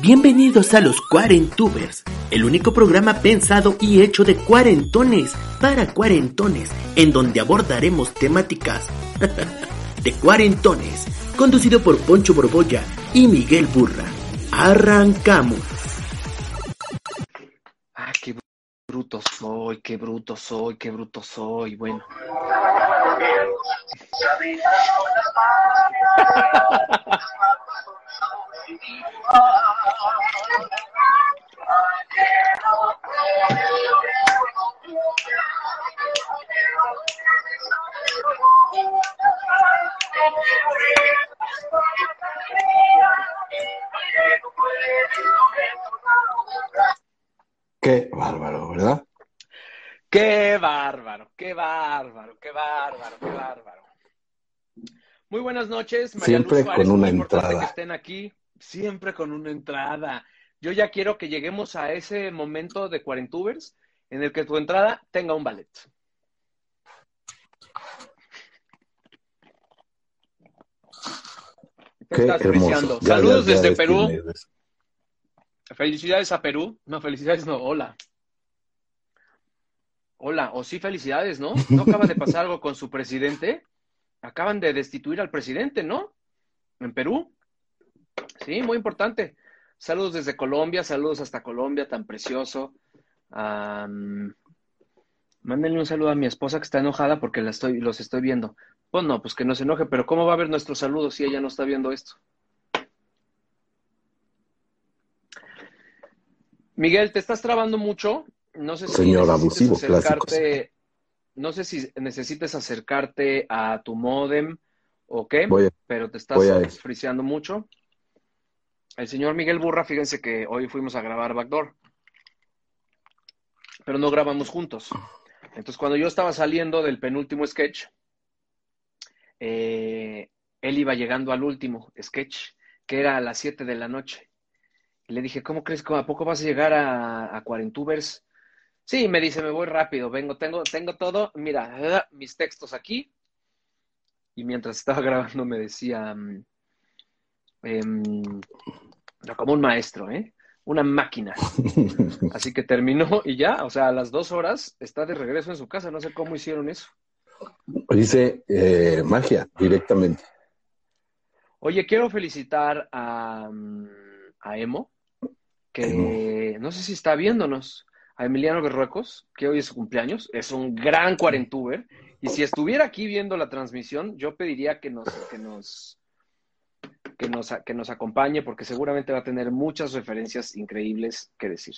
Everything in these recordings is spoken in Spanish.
Bienvenidos a los Cuarentubers, el único programa pensado y hecho de cuarentones para cuarentones, en donde abordaremos temáticas de cuarentones, conducido por Poncho Borbolla y Miguel Burra. Arrancamos. Ah, qué bruto soy, qué bruto soy, qué bruto soy. Bueno. Qué bárbaro, ¿verdad? Qué bárbaro, qué bárbaro, qué bárbaro, qué bárbaro. Muy buenas noches, María Siempre Luz Suárez, con una entrada. que estén aquí, siempre con una entrada. Yo ya quiero que lleguemos a ese momento de Cuarentubers en el que tu entrada tenga un ballet. Qué estás hermoso. Ya, Saludos ya, ya desde Perú. Felicidades a Perú. No, felicidades no, hola. Hola, o sí felicidades, ¿no? ¿No acaba de pasar algo con su presidente? Acaban de destituir al presidente, ¿no? En Perú. Sí, muy importante. Saludos desde Colombia, saludos hasta Colombia, tan precioso. Am, mándenle un saludo a mi esposa que está enojada porque la estoy, los estoy viendo. Pues no, pues que no se enoje, pero ¿cómo va a ver nuestro saludo si ella no está viendo esto? Miguel, te estás trabando mucho. No sé si Señor abusivo, acercarte, no sé si necesites acercarte a tu modem o qué, a- pero te estás friseando mucho. El señor Miguel Burra, fíjense que hoy fuimos a grabar Backdoor, pero no grabamos juntos. Entonces, cuando yo estaba saliendo del penúltimo sketch, eh, él iba llegando al último sketch, que era a las 7 de la noche. Le dije, ¿cómo crees que a poco vas a llegar a, a Cuarentubers? Sí, me dice, me voy rápido, vengo, tengo, tengo todo, mira, mis textos aquí. Y mientras estaba grabando me decía, mm, como un maestro, ¿eh? Una máquina. Así que terminó y ya, o sea, a las dos horas está de regreso en su casa. No sé cómo hicieron eso. Dice eh, magia directamente. Oye, quiero felicitar a, mm, a Emo, que no sé si está viéndonos, a Emiliano Berruecos, que hoy es su cumpleaños, es un gran cuarentuber, y si estuviera aquí viendo la transmisión, yo pediría que nos, que nos, que nos, que nos acompañe, porque seguramente va a tener muchas referencias increíbles que decir.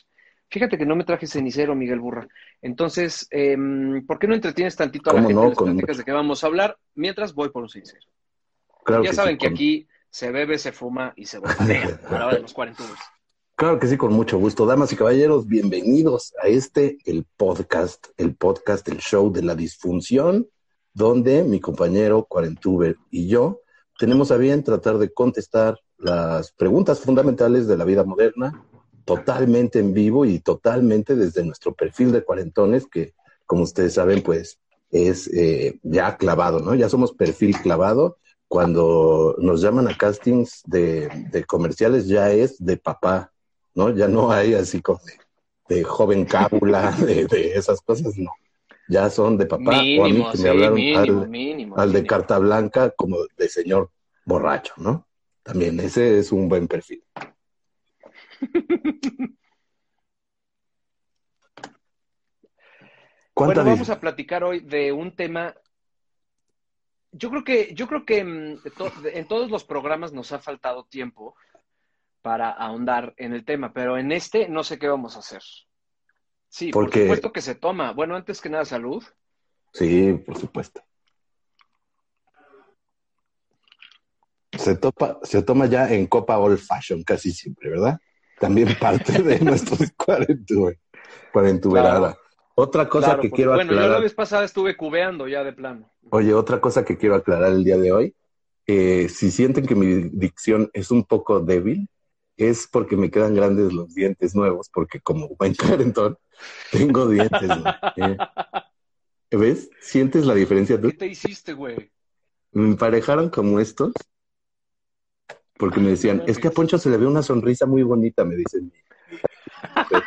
Fíjate que no me traje cenicero, Miguel Burra. Entonces, em, ¿por qué no entretienes tantito a la ¿Cómo gente? no? Platicas mucho- de qué vamos a hablar, mientras voy por un cenicero. Claro Ya que saben sí, que con- aquí se bebe, se fuma y se botanea a la hora de los. Claro que sí, con mucho gusto. Damas y caballeros, bienvenidos a este, el podcast, el podcast, el show de la disfunción, donde mi compañero Cuarentuber y yo tenemos a bien tratar de contestar las preguntas fundamentales de la vida moderna, totalmente en vivo y totalmente desde nuestro perfil de cuarentones, que como ustedes saben, pues es eh, ya clavado, ¿no? Ya somos perfil clavado. Cuando nos llaman a castings de, comerciales, ya es de papá, ¿no? Ya no hay así como de, joven cábula, de esas cosas, no. Ya son de papá o a mí Mínimo, que sí, me hablaron mínimo, al, mínimo. al de mínimo. carta blanca como de señor borracho, ¿no? También ese es un buen perfil. ¿Cuánta Bueno, vamos a platicar hoy de un tema. Yo creo que, yo creo que mm, to- en todos los programas nos ha faltado tiempo para ahondar en el tema, pero en este no sé qué vamos a hacer. Sí, por supuesto que se toma. Bueno, antes que nada, salud. Sí, por supuesto. se, topa, se toma ya en copa old fashion casi siempre, ¿verdad? También parte de nuestros cuarentuber, cuarentuberada. Otra cosa Claro, que porque, quiero bueno, yo aclarar. la vez pasada estuve cubeando ya de plano. Oye, otra cosa que quiero aclarar el día de hoy, eh, si sienten que mi dicción es un poco débil, es porque me quedan grandes los dientes nuevos, porque como buen carentón, tengo dientes. ¿no? Eh, ¿Ves? ¿Sientes la diferencia tú? ¿Qué te hiciste, güey? Me emparejaron como estos, porque me decían, es que a Poncho se le ve una sonrisa muy bonita, me dicen.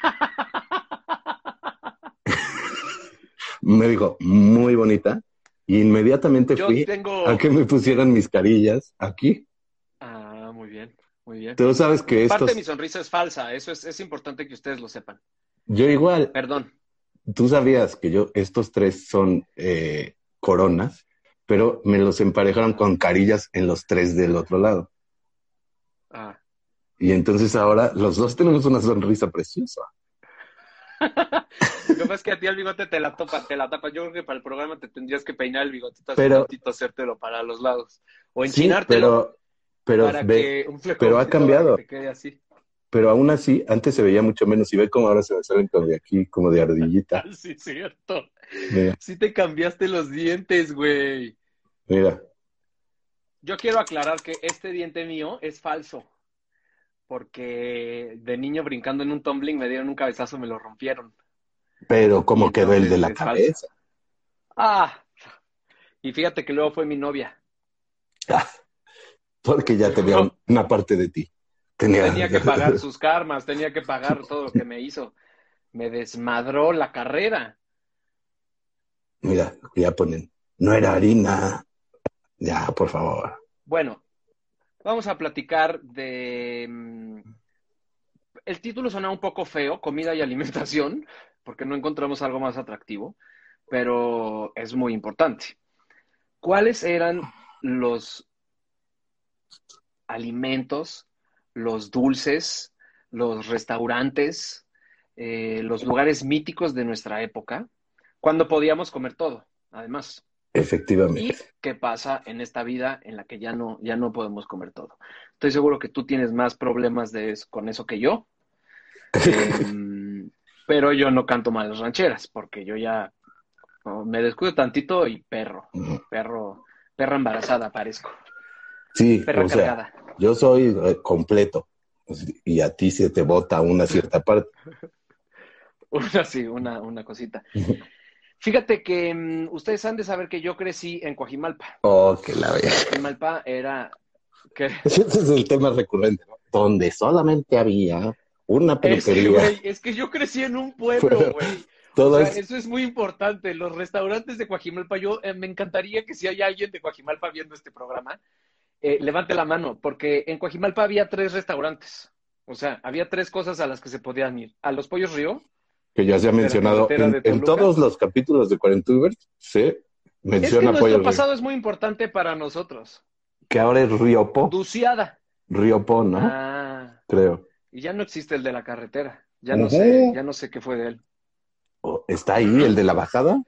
Me dijo, muy bonita, y inmediatamente Yo fui tengo. a que me pusieran mis carillas aquí. Muy bien. Tú sabes que Parte estos, de mi sonrisa es falsa, eso es, es importante que ustedes lo sepan. yo igual, Perdón. tú sabías que yo, estos tres son eh, coronas, pero me los emparejaron con carillas en los tres del otro lado. Ah. Y entonces ahora los dos tenemos una sonrisa preciosa. Lo que pasa es que a ti el bigote te la topa, te la tapa. Yo creo que para el programa te tendrías que peinar el bigotito así Pero- tantito, hacértelo para los lados. O Sí, enchinártelo pero, pero, para ve, que un pero ha cambiado. quede así. pero aún así, antes se veía mucho menos. Y ve cómo ahora se me salen como de aquí, como de ardillita. Ah, sí, cierto. Mira, Sí te cambiaste los dientes, güey. mira. Yo quiero aclarar que este diente mío es falso. Porque de niño brincando en un tumbling me dieron un cabezazo y me lo rompieron. Pero cómo quedó el de la falso. cabeza. Ah. Y fíjate que luego fue mi novia. Porque ya tenía un- una parte de ti. Tenía, Tenía que pagar sus karmas, tenía que pagar todo lo que me hizo. Me desmadró la carrera. Mira, ya ponen. No era harina. Ya, por favor. Bueno, vamos a platicar de... mm, El título suena un poco feo, comida y alimentación, porque no encontramos algo más atractivo, pero es muy importante. ¿Cuáles eran los alimentos, los dulces, los restaurantes, eh, los lugares míticos de nuestra época, cuando podíamos comer todo, además? ¿Y Efectivamente. qué pasa en esta vida en la que ya no, ya no podemos comer todo? Estoy seguro que tú tienes más problemas de eso- con eso que yo, Em, pero yo no canto malas rancheras, porque yo ya no, me descuido tantito y perro, perro, perra embarazada parezco, Sí, o sea, yo soy eh, completo. Y a ti se te bota una cierta parte. Una, sí, una, una cosita. Fíjate que mm, ustedes han de saber que yo crecí en Coajimalpa. Oh, que la vea. Coajimalpa era... Ese es el tema recurrente, ¿no? Donde solamente había una Es, peluquería. es que yo crecí en un pueblo, güey. Todo O sea, es- eso es muy importante. Los restaurantes de Coajimalpa, yo eh, me encantaría que si hay alguien de Coajimalpa viendo este programa, eh, levante la mano, porque en Coajimalpa había tres restaurantes. O sea, había tres cosas a las que se podían ir. A los Pollos Río, que ya se ha mencionado en, todos los capítulos de Cuarentubers, se es que menciona nuestro Pollo Río. pasado es muy importante para nosotros. Que ahora es Río Po. Duciada. Río Po, ¿no? Ah, Creo. y ya no existe el de la carretera. Ya no sé, ya no sé qué fue de él. Oh, ¿Está ahí el de la bajada?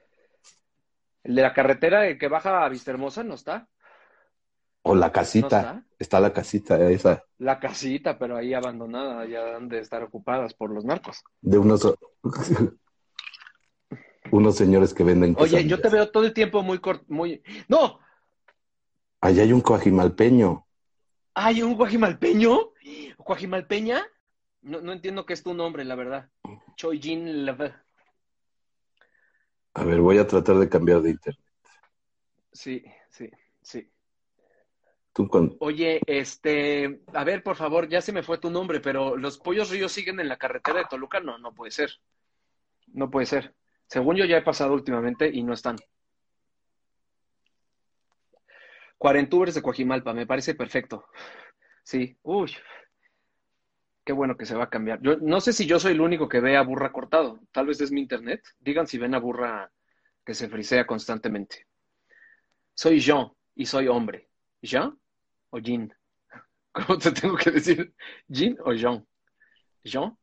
El de la carretera, el que baja a Vistahermosa, no está. ¿O la No casita? está. está la casita esa La casita, pero ahí abandonada, ya han de estar ocupadas por los narcos. de unos unos señores que venden Oye, yo te veo todo el tiempo muy corto, muy... ¡No! Allá hay un coajimalpeño. ¿Hay un guajimalpeño? ¿Guajimalpeña? No, no entiendo qué es tu nombre, la verdad. Choyjin Leve. A ver, voy a tratar de cambiar de internet. Sí, sí, sí. Oye, este, a ver, por favor, ya se me fue tu nombre, pero ¿los pollos ríos siguen en la carretera de Toluca? No, no puede ser. No puede ser. Según yo ya he pasado últimamente y no están. Cuarentubers de Coajimalpa, me parece perfecto. Sí, uy. Qué bueno que se va a cambiar. Yo no sé si yo soy el único que ve a burra cortado. Tal vez es mi internet. Digan si ven a burra que se frisea constantemente. Soy Jean y soy hombre. ¿Jean o Jean? ¿Cómo te tengo que decir? ¿Jean o Jean? ¿Jean?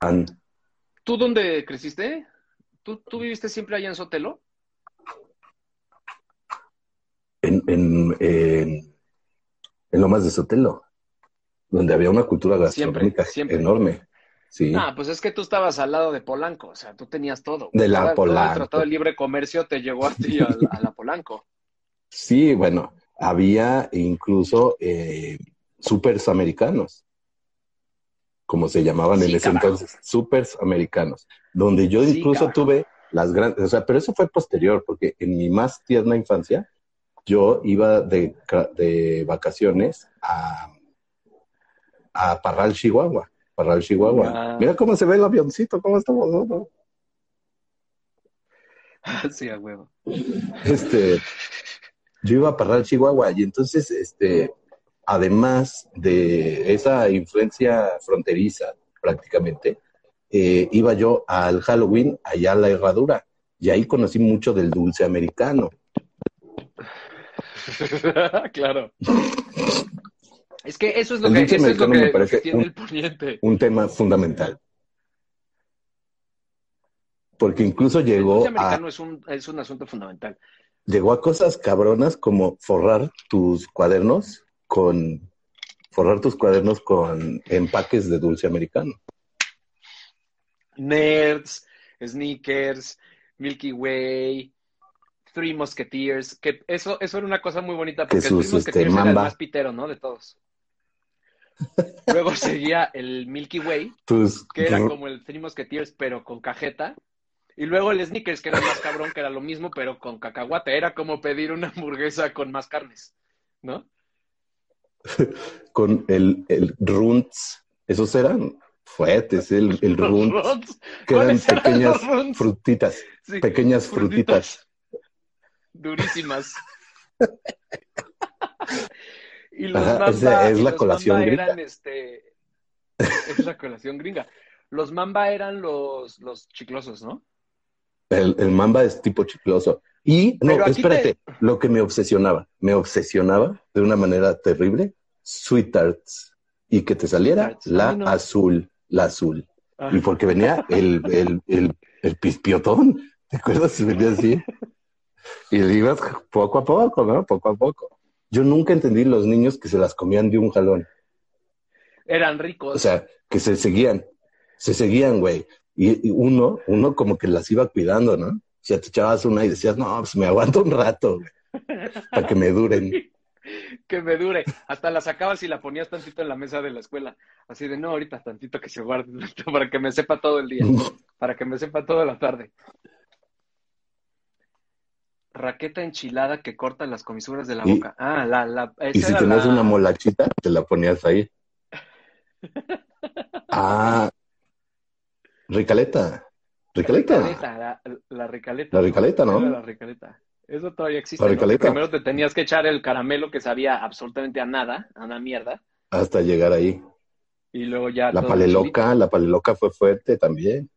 An- ¿Tú dónde creciste? ¿Tú, tú viviste siempre allá en Sotelo? En, en, en, en Lomas de Sotelo, donde había una cultura gastronómica siempre. enorme. Sí. Ah, pues es que tú estabas al lado de Polanco, o sea, tú tenías todo. De la Polanco. el Tratado de Libre Comercio te llegó a ti, a, a la Polanco. Sí, bueno, había incluso eh, supers americanos, como se llamaban en ese entonces, supers americanos, donde yo Sí, incluso tuve las grandes, o sea, pero eso fue posterior, porque en mi más tierna infancia, yo iba de, ca- de vacaciones a, a Parral, Chihuahua. Parral, Chihuahua. Ah. Mira cómo se ve el avioncito, cómo estamos, ¿no? ¿no? sí, a huevo. este, yo iba a Parral, Chihuahua, y entonces, este, además de esa influencia fronteriza, prácticamente, eh, iba yo al Halloween allá a la Herradura, y ahí conocí mucho del dulce americano. claro. Es que eso es lo El que, dulce eso es lo que, me parece que tiene un- el poniente. Un tema fundamental. Porque incluso El llegó dulce a, americano es un, es un asunto fundamental. Llegó a cosas cabronas como forrar tus cuadernos con forrar tus cuadernos con empaques de dulce americano. Nerds, Sneakers, Milky Way, Three Musketeers, que eso, eso era una cosa muy bonita porque el Three Musketeers este, era el más pitero, ¿no? De todos. Luego seguía el Milky Way, Tus que era como el Three Musketeers, pero con cajeta. Y luego el Snickers, que era más cabrón, que era lo mismo, pero con cacahuate. Era como pedir una hamburguesa con más carnes, ¿no? con el, el runts, esos eran fuertes, el, el Los runt, Runs. que eran ¿Cuáles eran pequeñas frutitas, Sí, pequeñas frutitas. Durísimas. y los Ajá, mamba, esa es y la los colación Mamba gringa. eran este. Es la colación gringa. Los mamba eran los, los chiclosos, ¿no? El, el mamba es tipo chicloso. Y, no, espérate, lo que me obsesionaba, me obsesionaba de una manera terrible, Sweet Tarts. Y que te saliera la Ay, no. azul, la azul. Ah, Y porque venía el, el, el, el pispiotón, ¿te acuerdas? Si venía así. Y le ibas poco a poco, ¿no? Poco a poco. Yo nunca entendí los niños que se las comían de un jalón. eran ricos. O sea, que se seguían, se seguían, güey. Y, y uno, uno como que las iba cuidando, ¿no? O sea, te echabas una y decías, no, pues me aguanto un rato, güey, para que me duren. que me dure. Hasta la sacabas y la ponías tantito en la mesa de la escuela. Así de, no, ahorita tantito que se guarde, para que me sepa todo el día, para que me sepa toda la tarde. Raqueta enchilada que corta las comisuras de la Y- boca. Ah, la, la, esa Y si tenías la- una molachita, te la ponías ahí. Ah, Ricaleta. Ricaleta. Ricaleta, la, la ricaleta. La ricaleta, ¿no? La ricaleta. Eso todavía existe. La ¿no? ricaleta. Primero te tenías que echar el caramelo que sabía absolutamente a nada, a una mierda, Hasta llegar ahí. y luego ya. La paleloca, la paleloca fue fuerte también. chilito.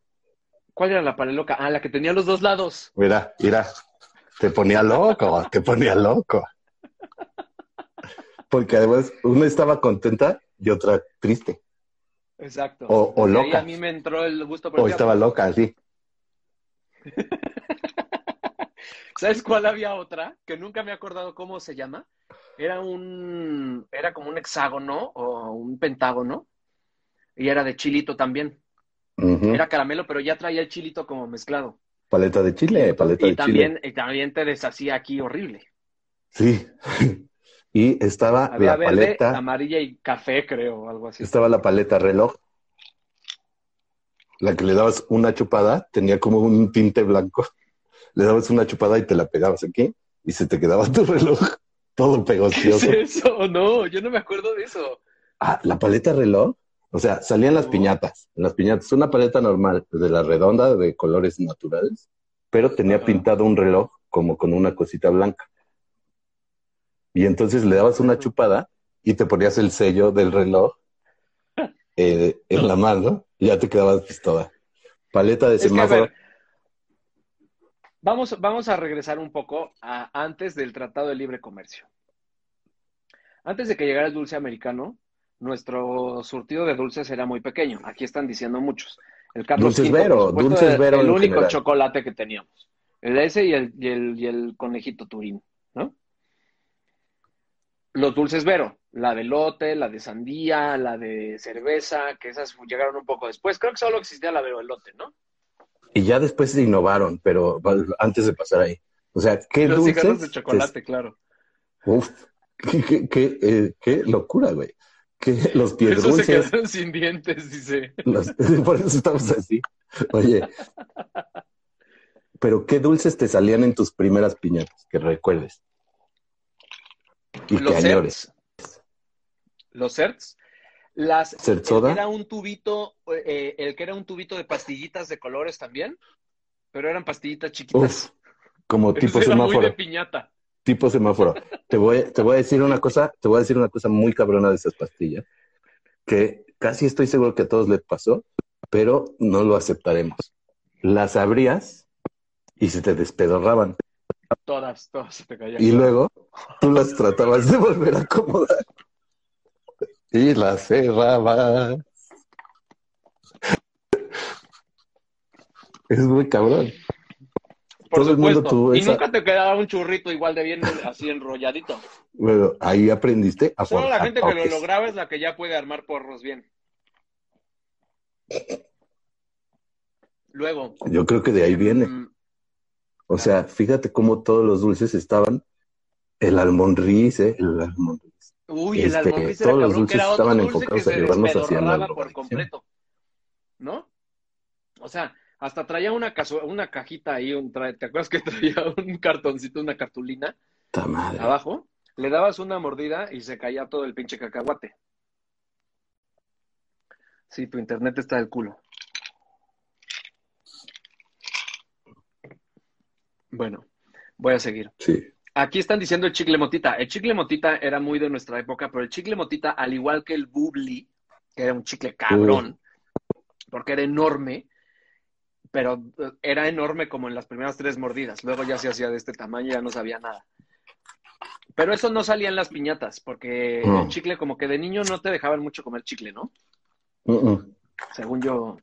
¿Cuál era la paleloca? Ah, la que tenía los dos lados. Mira, mira, te ponía loco, te ponía loco. Porque además una estaba contenta y otra triste. Exacto. O- o ahí loca. a mí me entró el gusto por O el estaba diablo. loca, así. ¿Sabes cuál había otra? Que nunca me he acordado cómo se llama. Era un, era como un hexágono o un pentágono. Y era de chilito también. Era caramelo, pero ya traía el chilito como mezclado. Paleta de chile, paleta Y de también, chile. y también te deshacía aquí horrible. Sí. Y estaba Había la verde, paleta, amarilla y café, creo, o algo así. estaba la paleta reloj. La que le dabas una chupada, tenía como un tinte blanco. Le dabas una chupada y te la pegabas aquí y se te quedaba tu reloj todo ¿Qué es pegostioso. eso? No, yo no me acuerdo de eso. Ah, la paleta reloj. O sea, salían las No. piñatas. Las piñatas, una paleta normal, de la redonda, de colores naturales, pero tenía Ajá. pintado un reloj como con una cosita blanca. Y entonces le dabas una chupada y te ponías el sello del reloj eh, en la mano y ya te quedabas pistola. Paleta de Es que, a semáforo. vamos, vamos a regresar un poco a antes del Tratado de Libre Comercio. Antes de que llegara el dulce americano, nuestro surtido de dulces era muy pequeño. Aquí están diciendo muchos. El Carlos Dulces por Vero, supuesto, Dulces Vero el único general. chocolate que teníamos. El ese y el, y el, y el conejito Turín. Los dulces Vero, la de lote, la de sandía, la de cerveza, que esas llegaron un poco después. Creo que solo existía la Vero elote, ¿no? Y ya después se innovaron, pero antes de pasar ahí. O sea, ¿qué los dulces? cigarros de chocolate, claro. Uf, qué, qué, eh, qué locura, güey. Que los pies Eso se quedaron sin dientes, dice. los- por eso estamos así. Oye, pero ¿qué dulces te salían en tus primeras piñatas? Que recuerdes. Y Los certs. Los certs. Las, ¿Cert el soda? que era un tubito, eh, el que era un tubito de pastillitas de colores también, pero eran pastillitas chiquitas. Uf, como Eso tipo muy semáforo. de piñata. tipo semáforo. Te voy, te voy a decir una cosa, te voy a decir una cosa muy cabrona de esas pastillas, que casi estoy seguro que a todos les pasó, pero no lo aceptaremos. Las abrías y se te despedorraban. Todas, todas se te caían. Y luego tú las tratabas de volver a acomodar. Y las cerrabas. Es muy cabrón. Por todo el mundo tuvo y esa- nunca te quedaba un churrito igual de bien así enrolladito. Bueno, ahí aprendiste a Solo la gente que lo lograba es la que ya puede armar porros bien. Luego. Yo creo que de ahí viene. O sea, fíjate cómo todos los dulces estaban. El almonriz, ¿eh? El almonriz. Uy, el Este, almonriz era todos los cabrón, dulces estaban dulce enfocados a llevarnos hacia por completo. ¿No? O sea, hasta traía una, una cajita ahí, un tra- ¿te acuerdas que traía un cartoncito, una cartulina ¡Ta madre! abajo? Le dabas una mordida y se caía todo el pinche cacahuate. Sí, tu internet está del culo. Bueno, voy a seguir. Sí. Aquí están diciendo el chicle motita. El chicle motita era muy de nuestra época, pero el chicle motita, al igual que el bubbly, que era un chicle cabrón, porque era enorme, pero eh, era enorme como en las primeras tres mordidas. Luego ya se hacía de este tamaño, ya no sabía nada. Pero eso no salía en las piñatas, porque el chicle, como que de niño no te dejaban mucho comer chicle, ¿no? Mm. Según yo,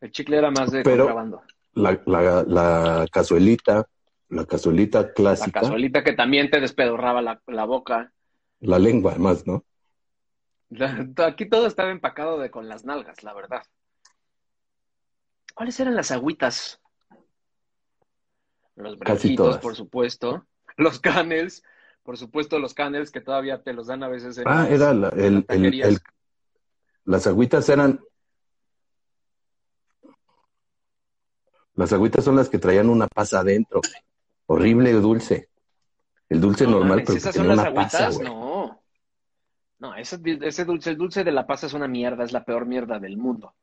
el chicle era más de Pero- contrabando. La, la, la cazuelita, la cazuelita La clásica, cazuelita que también te despedorraba la, la boca. la lengua además, ¿no? La- Aquí todo estaba empacado de con las nalgas, la verdad. ¿Cuáles eran las agüitas? Los brejitos, por supuesto. Los canels, por supuesto, los canels que todavía te los dan a veces en Ah, las- era la- el, las el, el- las agüitas eran, las agüitas son las que traían una pasa adentro, horrible dulce. El dulce No normal, mames, pero ¿Esas son las una pasa, agüitas? güey. No. No, ese, ese dulce, el dulce de la pasa es una mierda, es la peor mierda del mundo.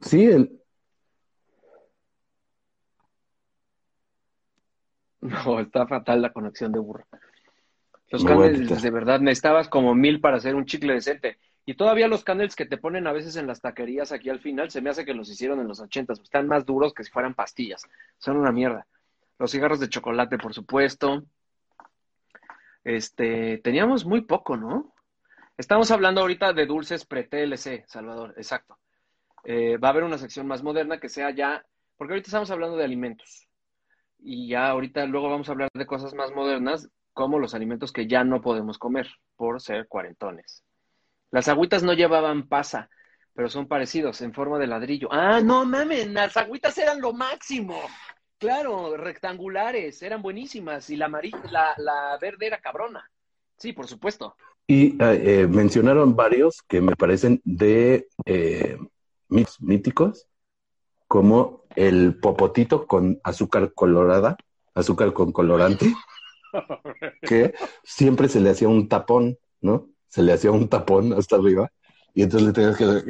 Sí, el, No, está fatal la conexión de burro. Los quitar. de verdad, necesitabas como mil para hacer un chicle decente. Y todavía los canels que te ponen a veces en las taquerías aquí al final, se me hace que los hicieron en los ochentas. Están más duros que si fueran pastillas. Son una mierda. Los cigarros de chocolate, por supuesto. Este, teníamos muy poco, ¿no? Estamos hablando ahorita de dulces pre-TLC, Salvador, exacto. Eh, va a haber una sección más moderna que sea ya, porque ahorita estamos hablando de alimentos. Y ya ahorita luego vamos a hablar de cosas más modernas, como los alimentos que ya no podemos comer por ser cuarentones. Las agüitas no llevaban pasa, pero son parecidos, en forma de ladrillo. Ah, no mames, las agüitas eran lo máximo. Claro, rectangulares, eran buenísimas. Y la la, la verde era cabrona. Sí, por supuesto. y eh, eh, mencionaron varios que me parecen de eh, mitos míticos, como el popotito con azúcar colorada, azúcar con colorante, que siempre se le hacía un tapón, ¿no? Se le hacía un tapón hasta arriba y entonces le tenías que hacer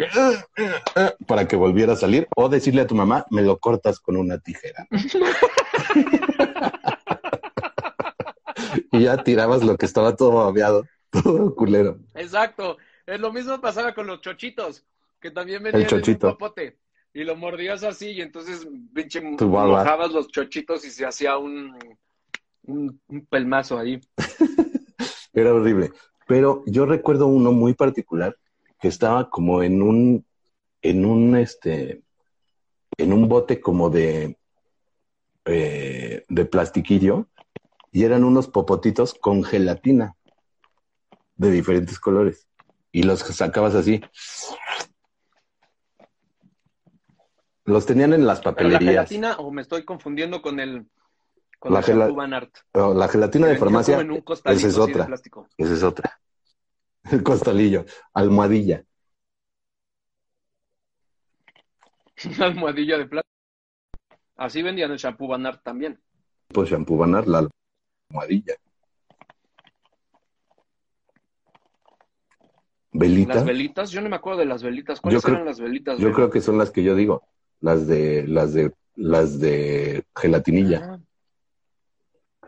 para que volviera a salir o decirle a tu mamá, me lo cortas con una tijera. y ya tirabas lo que estaba todo babeado, todo culero. Exacto. Es lo mismo pasaba con los chochitos, que también venían en chochito. un popote. Y lo mordías así, y entonces pinche mojabas los chochitos y se hacía un, un, un pelmazo ahí. Era horrible. Pero yo recuerdo uno muy particular que estaba como en un, en un, este, en un bote como de, eh, de plastiquillo y eran unos popotitos con gelatina. de diferentes colores. Y los sacabas así. Los tenían en las ¿Pero la papelerías. gelatina o me estoy confundiendo con el con La el Art? No, la gelatina de farmacia, en un esa es otra. esa es otra. El costalillo, almohadilla. Una almohadilla de plástico. Así vendían el shampoo Van Art también. Pues shampoo banar, la almohadilla. Velita. Las velitas, yo no me acuerdo de las velitas. ¿Cuáles creo- eran las velitas? Yo creo que son las que yo digo, las de las de las de gelatinilla. Ah,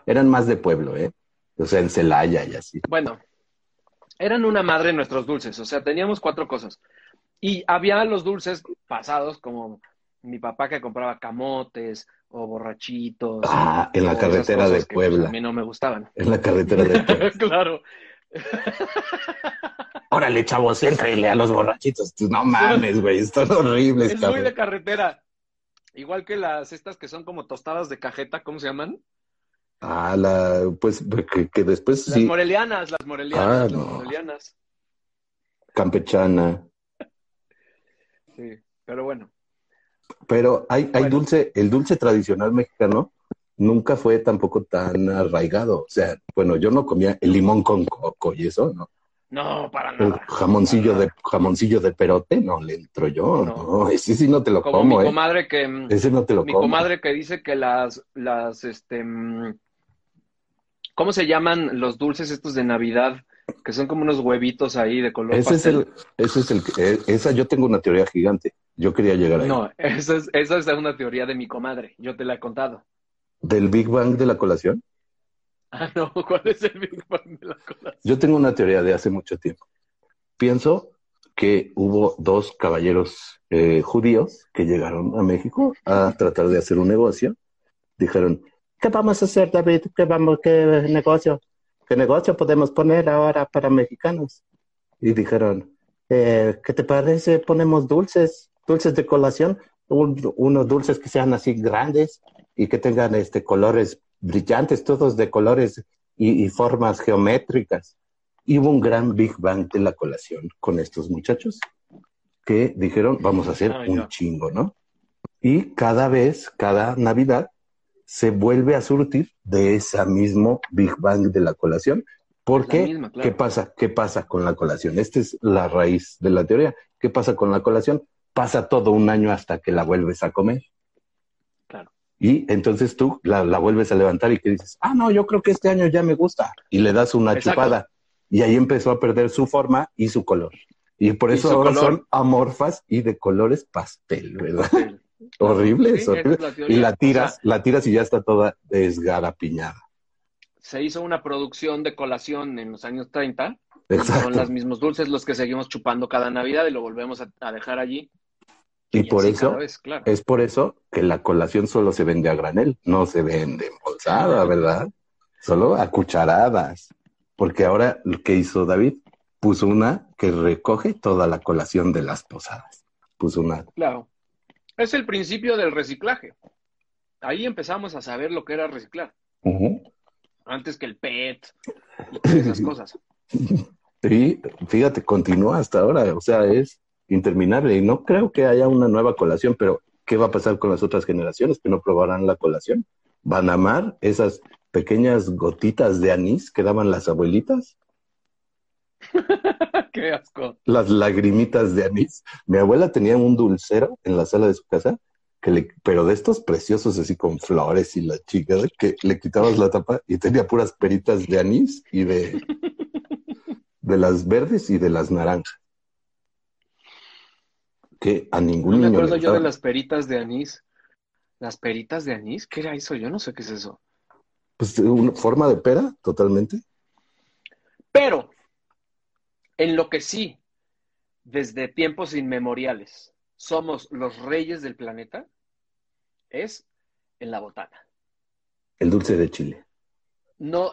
Eran más de pueblo, ¿eh? O sea, en Celaya y así. Bueno, eran una madre nuestros dulces. O sea, teníamos cuatro cosas. Y había los dulces pasados, como mi papá que compraba camotes o borrachitos. Ah, en la carretera de que, pues, Puebla. a mí no me gustaban. En la carretera de Puebla. claro. Órale, chavos, éntrale a los borrachitos. Tú, No mames, güey, están horribles, Es muy cabrón. de carretera. Igual que las estas que son como tostadas de cajeta, ¿cómo se llaman? Ah, la, pues, que, que después Las sí, morelianas, las morelianas, Ah, las no. morelianas. campechana. Sí, pero bueno. Pero hay, hay Bueno. dulce, el dulce tradicional mexicano nunca fue tampoco tan arraigado. O sea, bueno, yo no comía el limón con coco y eso, ¿no? No, para El nada. jamoncillo para de jamoncillo de perote, no le entro yo, No. no, ese sí no te lo Como como, mi ¿eh? comadre que Ese no te lo mi como. comadre que dice que las las este mm, ¿cómo se llaman los dulces estos de Navidad? Que son como unos huevitos ahí de color Ese es pastel. el, ese es el, eh, esa yo tengo una teoría gigante. Yo quería llegar ahí. No, esa es, esa es una teoría de mi comadre. Yo te la he contado. Del Big Bang de la colación. Ah, no, ¿cuál es el Big Bang de la colación? Yo tengo una teoría de hace mucho tiempo. Pienso que hubo dos caballeros eh, judíos que llegaron a México a tratar de hacer un negocio. Dijeron, ¿qué vamos a hacer, David? ¿Qué, vamos, qué negocio? ¿Qué negocio podemos poner ahora para mexicanos? Y dijeron, eh, ¿qué te parece? Ponemos dulces, dulces de colación, un- unos dulces que sean así grandes y que tengan este colores brillantes, todos de colores y, y formas geométricas. Y hubo un gran Big Bang de la colación con estos muchachos que dijeron, vamos a hacer Ay, un chingo, ¿no? Y cada vez, cada Navidad, se vuelve a surtir de ese mismo Big Bang de la colación. ¿Por La qué? misma, claro. ¿Qué pasa? ¿Qué pasa con la colación? Esta es la raíz de la teoría. ¿Qué pasa con la colación? Pasa todo un año hasta que la vuelves a comer. Claro. Y entonces tú la, la vuelves a levantar y que dices, ah, no, yo creo que este año ya me gusta. Y le das una Exacto. chupada. Y ahí empezó a perder su forma y su color. Y por eso ahora color. son amorfas y de colores pastel, ¿verdad? Sí. Horrible, Sí, es esa horrible. es la teoría. Y la O tiras, sea, la tiras y ya está toda desgarapiñada. se hizo una producción de colación en los años 30. Son Exacto. los mismos dulces los que seguimos chupando cada Navidad y lo volvemos a, a dejar allí. Y por eso, cada vez, claro. es por eso que la colación solo se vende a granel, no se vende embolsada, ¿verdad? Solo a cucharadas. Porque ahora lo que hizo David, puso una que recoge toda la colación de las posadas. Puso una. Claro. Es el principio del reciclaje. Ahí empezamos a saber lo que era reciclar. Antes que el PET y esas cosas. Y fíjate, continúa hasta ahora, o sea, es interminable. Y no creo que haya una nueva colación, pero ¿qué va a pasar con las otras generaciones que no probarán la colación? ¿Van a amar esas pequeñas gotitas de anís que daban las abuelitas? Qué asco. Las lagrimitas de anís. Mi abuela tenía un dulcero en la sala de su casa, que le, pero de estos preciosos así con flores y la chica, que le quitabas la tapa y tenía puras peritas de anís y de, de las verdes y de las naranjas. Que a ningún No me niño acuerdo le yo de las peritas de anís. ¿Las peritas de anís? ¿Qué era eso? Yo no sé qué es eso. Pues una forma de pera, totalmente. Pero, en lo que sí, desde tiempos inmemoriales, somos los reyes del planeta, es en la botana. El dulce de chile. No,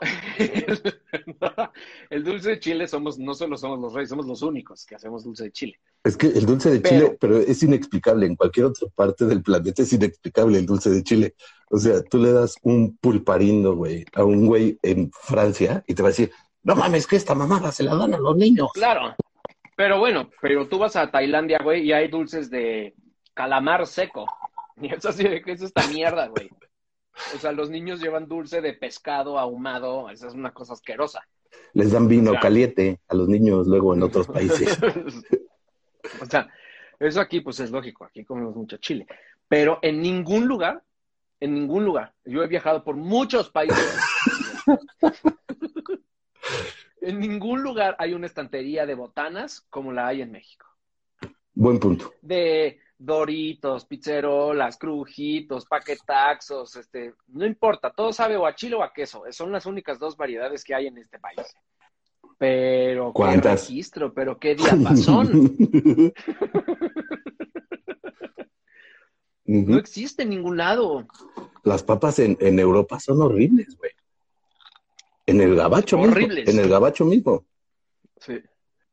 el dulce de chile somos, no solo somos los reyes, somos los únicos que hacemos dulce de chile. Es que el dulce de Pero- chile, pero es inexplicable. En cualquier otra parte del planeta es inexplicable el dulce de chile. O sea, tú le das un pulparindo, güey, a un güey en Francia y te va a decir, no mames, que esta mamada se la dan a los niños. Claro. Pero bueno, pero tú vas a Tailandia, güey, y hay dulces de calamar seco. Y es así de que es esta mierda, güey. O sea, los niños llevan dulce de pescado ahumado, esa es una cosa asquerosa. Les dan vino caliente a los niños luego en otros países. o sea, eso aquí pues es lógico, aquí comemos mucho chile. Pero en ningún lugar, en ningún lugar, yo he viajado por muchos países. en ningún lugar hay una estantería de botanas como la hay en México. Buen punto. De Doritos, pizzerolas, crujitos, paquetaxos, este, no importa, todo sabe o a chile o a queso. Son las únicas dos variedades que hay en este país. Pero qué ¿Cuántas? registro, pero qué diapasón. Ujú. No existe en ningún lado. Las papas en, en Europa son horribles, güey. En el gabacho Horribles. mismo. En el gabacho mismo. Sí.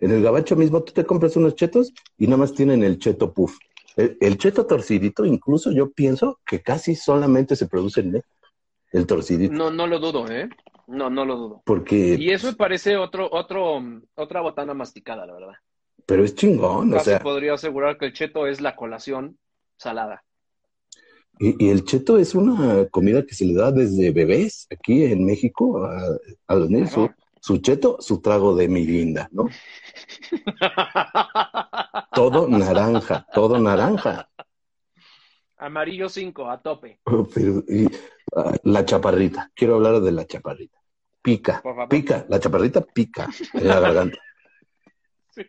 En el gabacho mismo tú te compras unos chetos y nada más tienen el cheto puff. El, el cheto torcidito, incluso yo pienso que casi solamente se produce en México. El torcidito. No, no lo dudo, ¿eh? No, no lo dudo. Porque, Y eso me parece otro, otro, otra botana masticada, la verdad. pero es chingón, o Casi sea, podría asegurar que el cheto es la colación salada. Y, y el cheto es una comida que se le da desde bebés aquí en México a, a los niños. Su, cheto, su trago de mirinda, ¿no? Todo naranja, todo naranja. Amarillo 5, a tope. Pero, y, ah, la chaparrita, quiero hablar de la chaparrita. Pica, pica, la chaparrita pica en la garganta. Sí.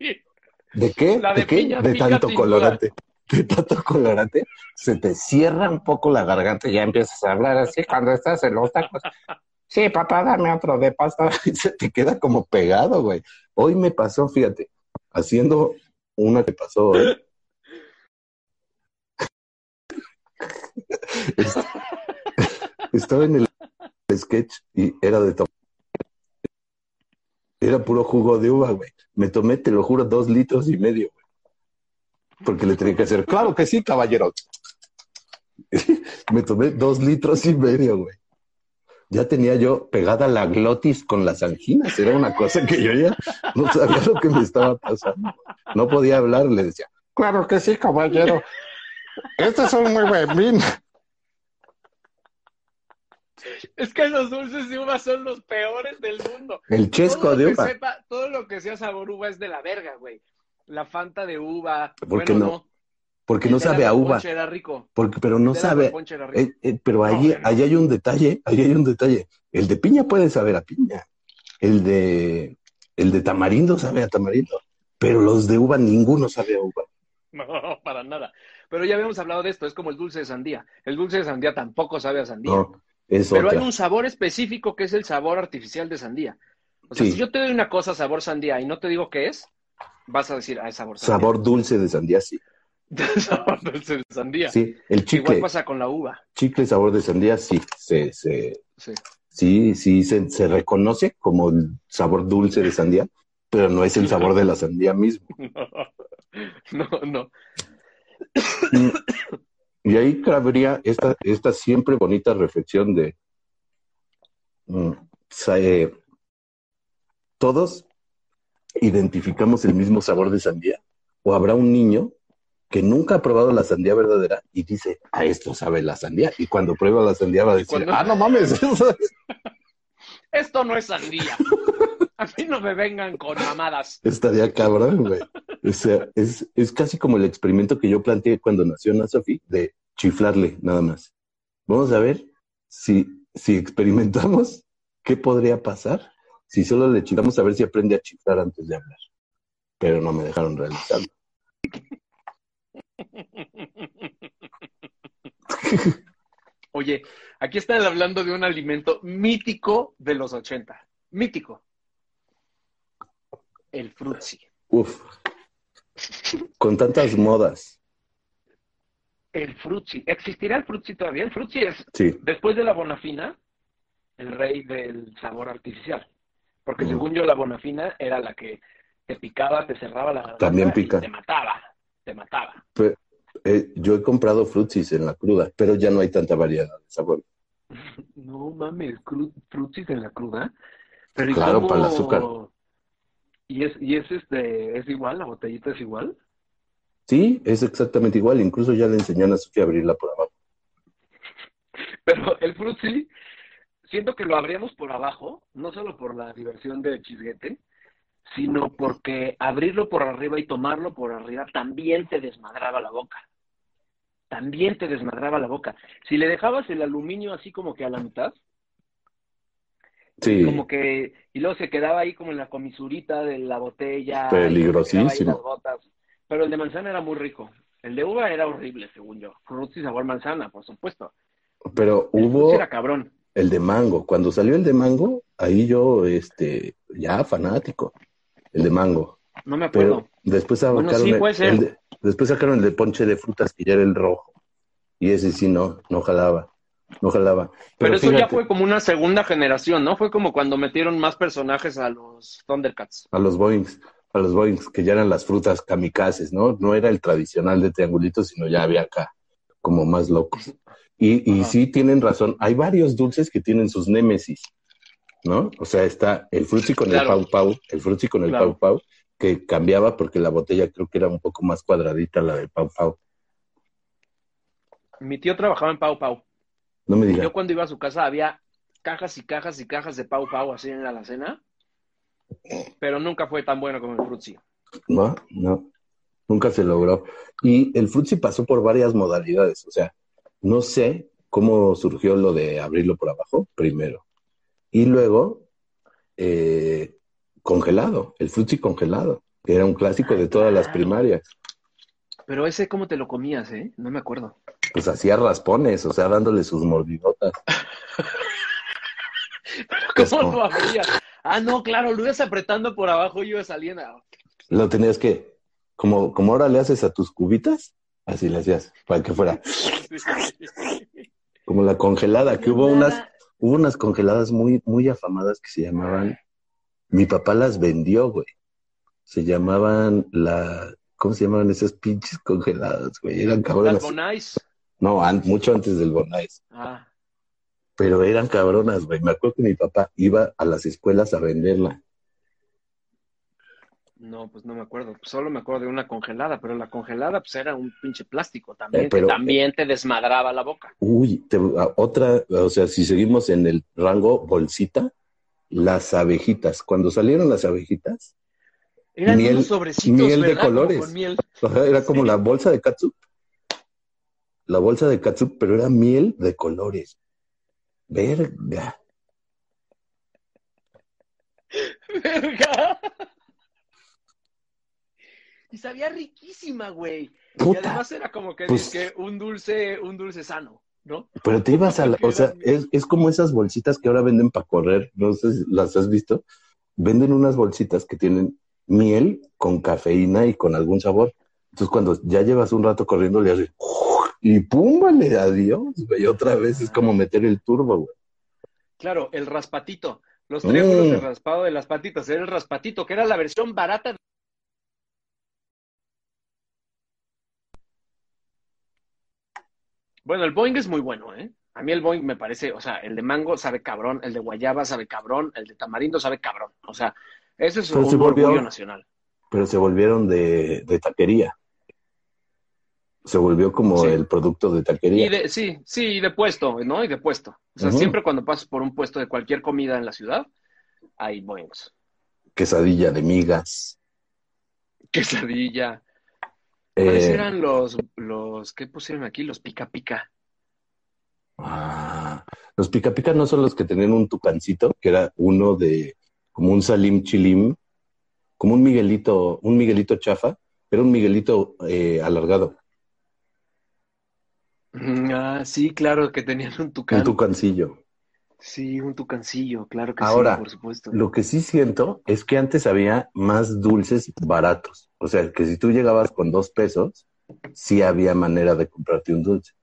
¿De qué? La de ¿De qué? piña de tanto colorante. De tanto colorante, se te cierra un poco la garganta y ya empiezas a hablar así cuando estás en los tacos. Sí, papá, dame otro de pasta. Y se te queda como pegado, güey. Hoy me pasó, fíjate, haciendo una que pasó hoy. Est- Estaba en el sketch y era de tomar. Era puro jugo de uva, güey. Me tomé, te lo juro, dos litros y medio, güey. Porque le tenía que hacer, claro que sí, caballero. Me tomé dos litros y medio, güey. Ya tenía yo pegada la glotis con las anginas. Era una cosa que yo ya no sabía lo que me estaba pasando. No podía hablar, le decía, claro que sí, caballero. Estos son muy buen vino. Es que los dulces de uva son los peores del mundo. El chesco de uva. sepa- todo lo que sea sabor uva es de la verga, güey. La Fanta de uva. ¿Por qué no? Porque no sabe a uva. era rico. Porque, pero no sabe. aguaponche era rico. Eh, eh, pero No, no. ahí hay un detalle, ahí hay un detalle. El de piña puede saber a piña. El de, el de tamarindo sabe a tamarindo. Pero los de uva, ninguno sabe a uva. No, para nada. Pero ya habíamos hablado de esto, es como el dulce de sandía. El dulce de sandía tampoco sabe a sandía. No, es pero otra. hay un sabor específico que es el sabor artificial de sandía. O sea, Sí. si yo te doy una cosa sabor sandía y no te digo qué es, vas a decir, ah, es sabor sandía. Sabor dulce de sandía, sí. sabor dulce de sandía. Sí, el Igual chicle, pasa con la uva. chicle sabor de sandía, sí, se, se, Sí. sí, sí, se, se reconoce como el sabor dulce de sandía, pero no es el sabor de la sandía mismo. No, no. Y ahí cabría esta, esta siempre bonita reflexión de mm, eh, todos identificamos el mismo sabor de sandía. O habrá un niño que nunca ha probado la sandía verdadera y dice, a esto sabe la sandía. Y cuando prueba la sandía va a decir, cuando- ah, no mames, Esto no es sandía. A mí no me vengan con mamadas. estaría cabrón, güey. O sea, es, es casi como el experimento que yo planteé cuando nació Ana Sofi de chiflarle nada más. Vamos a ver si, si experimentamos qué podría pasar si solo le chiflamos a ver si aprende a chiflar antes de hablar. Pero no me dejaron realizarlo. Oye, aquí están hablando de un alimento mítico de los 80. Mítico. El frutzi. Uf. Con tantas modas. El frutzi. ¿Existirá el frutzi todavía? El frutzi es, Sí. después de la bonafina, el rey del sabor artificial. Porque Mm. según yo, la bonafina era la que te picaba, te cerraba la garganta También y te mataba. Te mataba. Eh, yo he comprado frutsis en la cruda, pero ya no hay tanta variedad de sabor. No mames, frutzis en la cruda. Pero ¿y Claro, cómo- para el azúcar. ¿Y es, y es este, es igual? ¿La botellita es igual? Sí, es exactamente igual. Incluso ya le enseñó a Sofía a abrirla por abajo. Pero el Fruitsy, siento que lo abríamos por abajo, no solo por la diversión de chisguete, sino porque abrirlo por arriba y tomarlo por arriba también te desmadraba la boca. También te desmadraba la boca. Si le dejabas el aluminio así como que a la mitad, Sí, como que, y luego se quedaba ahí como en la comisurita de la botella. Peligrosísimo. y gotas. Pero el de manzana era muy rico. El de uva era horrible, según yo. Fruitsy sabor manzana, por supuesto. pero hubo era cabrón. El de mango. Cuando salió el de mango, ahí yo, este, ya fanático. El de mango. No me acuerdo. Pero después sacaron, Bueno, sí, el- puede ser. el de, después sacaron el de ponche de frutas que ya era el rojo. Y ese sí no, no jalaba. No jalaba. Pero, eso ya fue como una segunda generación, ¿no? Fue como cuando metieron más personajes a los Thundercats. A los Boeings, a los Boeings, que ya eran las frutas kamikazes, ¿no? No era el tradicional de triangulitos, sino ya había acá, como más locos. Y, y sí tienen razón, hay varios dulces que tienen sus némesis, ¿no? O sea, está el frutzi con Claro. el pau pau, el frutzi con el Claro. pau pau, que cambiaba porque la botella creo que era un poco más cuadradita la del pau pau. Mi tío trabajaba en Pau Pau. No me digas. yo cuando iba a su casa había cajas y cajas y cajas de Pau Pau así en la alacena. Pero nunca fue tan bueno como el Fruitsy. No, no, nunca se logró. Y el frutzi pasó por varias modalidades, o sea, no sé cómo surgió lo de abrirlo por abajo, primero. Y luego, eh, congelado, el frutzi congelado, que era un clásico de todas las Claro. primarias. Pero ese, ¿cómo te lo comías, eh? No me acuerdo. Pues hacía raspones, o sea, dándole sus mordidotas. Pues ¿Cómo lo abrías? Ah, no, claro, lo ibas apretando por abajo y iba saliendo. Lo tenías que, como, como ahora le haces a tus cubitas, así le hacías, para que fuera como la congelada, que hubo unas, Hubo unas congeladas muy, muy afamadas que se llamaban, mi papá las vendió, güey. Se llamaban la, ¿cómo se llamaban esas pinches congeladas, güey? Eran Las cabronas. Bonais. No, an- mucho antes del Bonais. Ah, Pero eran cabronas, güey. Me acuerdo que mi papá iba a las escuelas a venderla. No, pues no me acuerdo. Solo me acuerdo de una congelada, pero la congelada pues era un pinche plástico también, Eh, pero- que también te desmadraba la boca. Uy, te- a- otra, o sea, si seguimos en el rango bolsita, las abejitas. Cuando salieron las abejitas, Eran Miel- unos sobrecitos, miel de colores. miel. Era como la bolsa de catsup. La bolsa de catsup, pero era miel de colores. Verga. Verga. Y sabía riquísima, güey. Y Puta. además era como que, Pues- un dulce, un dulce sano, ¿no? Pero te ibas a la, o sea, es, es como esas bolsitas que ahora venden para correr, no sé si las has visto. Venden unas bolsitas que tienen miel con cafeína y con algún sabor. Entonces cuando ya llevas un rato corriendo le haces y pum, vale, adiós, güey. Otra vez es como meter el turbo, güey. Claro, el raspatito. Los triángulos Mm. de raspado de las patitas. Era el raspatito, que era la versión barata. Bueno, el Boeing es muy bueno, ¿eh? A mí el Boeing me parece, o sea, el de mango sabe cabrón, el de guayaba sabe cabrón, el de tamarindo sabe cabrón. O sea, ese es Pero un se volvió- orgullo nacional. Pero se volvieron de, de taquería. Se volvió como Sí. el producto de taquería. Y de, sí, sí, y de puesto, ¿no? Y de puesto. O sea, siempre cuando pasas por un puesto de cualquier comida en la ciudad, hay Boeings. Quesadilla de migas. Quesadilla. ¿Cuáles Eh, eran los, los, qué pusieron aquí? Los pica pica. ah, los pica pica no son los que tenían un tucancito, que era uno de como un salim chilim, como un miguelito, un miguelito chafa, era un miguelito eh, alargado, Mm, Ah, sí, claro, que tenían un tucán. un tucancillo. Sí, un tucancillo, claro que Ahora, sí, por supuesto. Lo que sí siento es que antes había más dulces baratos. O sea, que si tú llegabas con dos pesos, sí había manera de comprarte un dulce.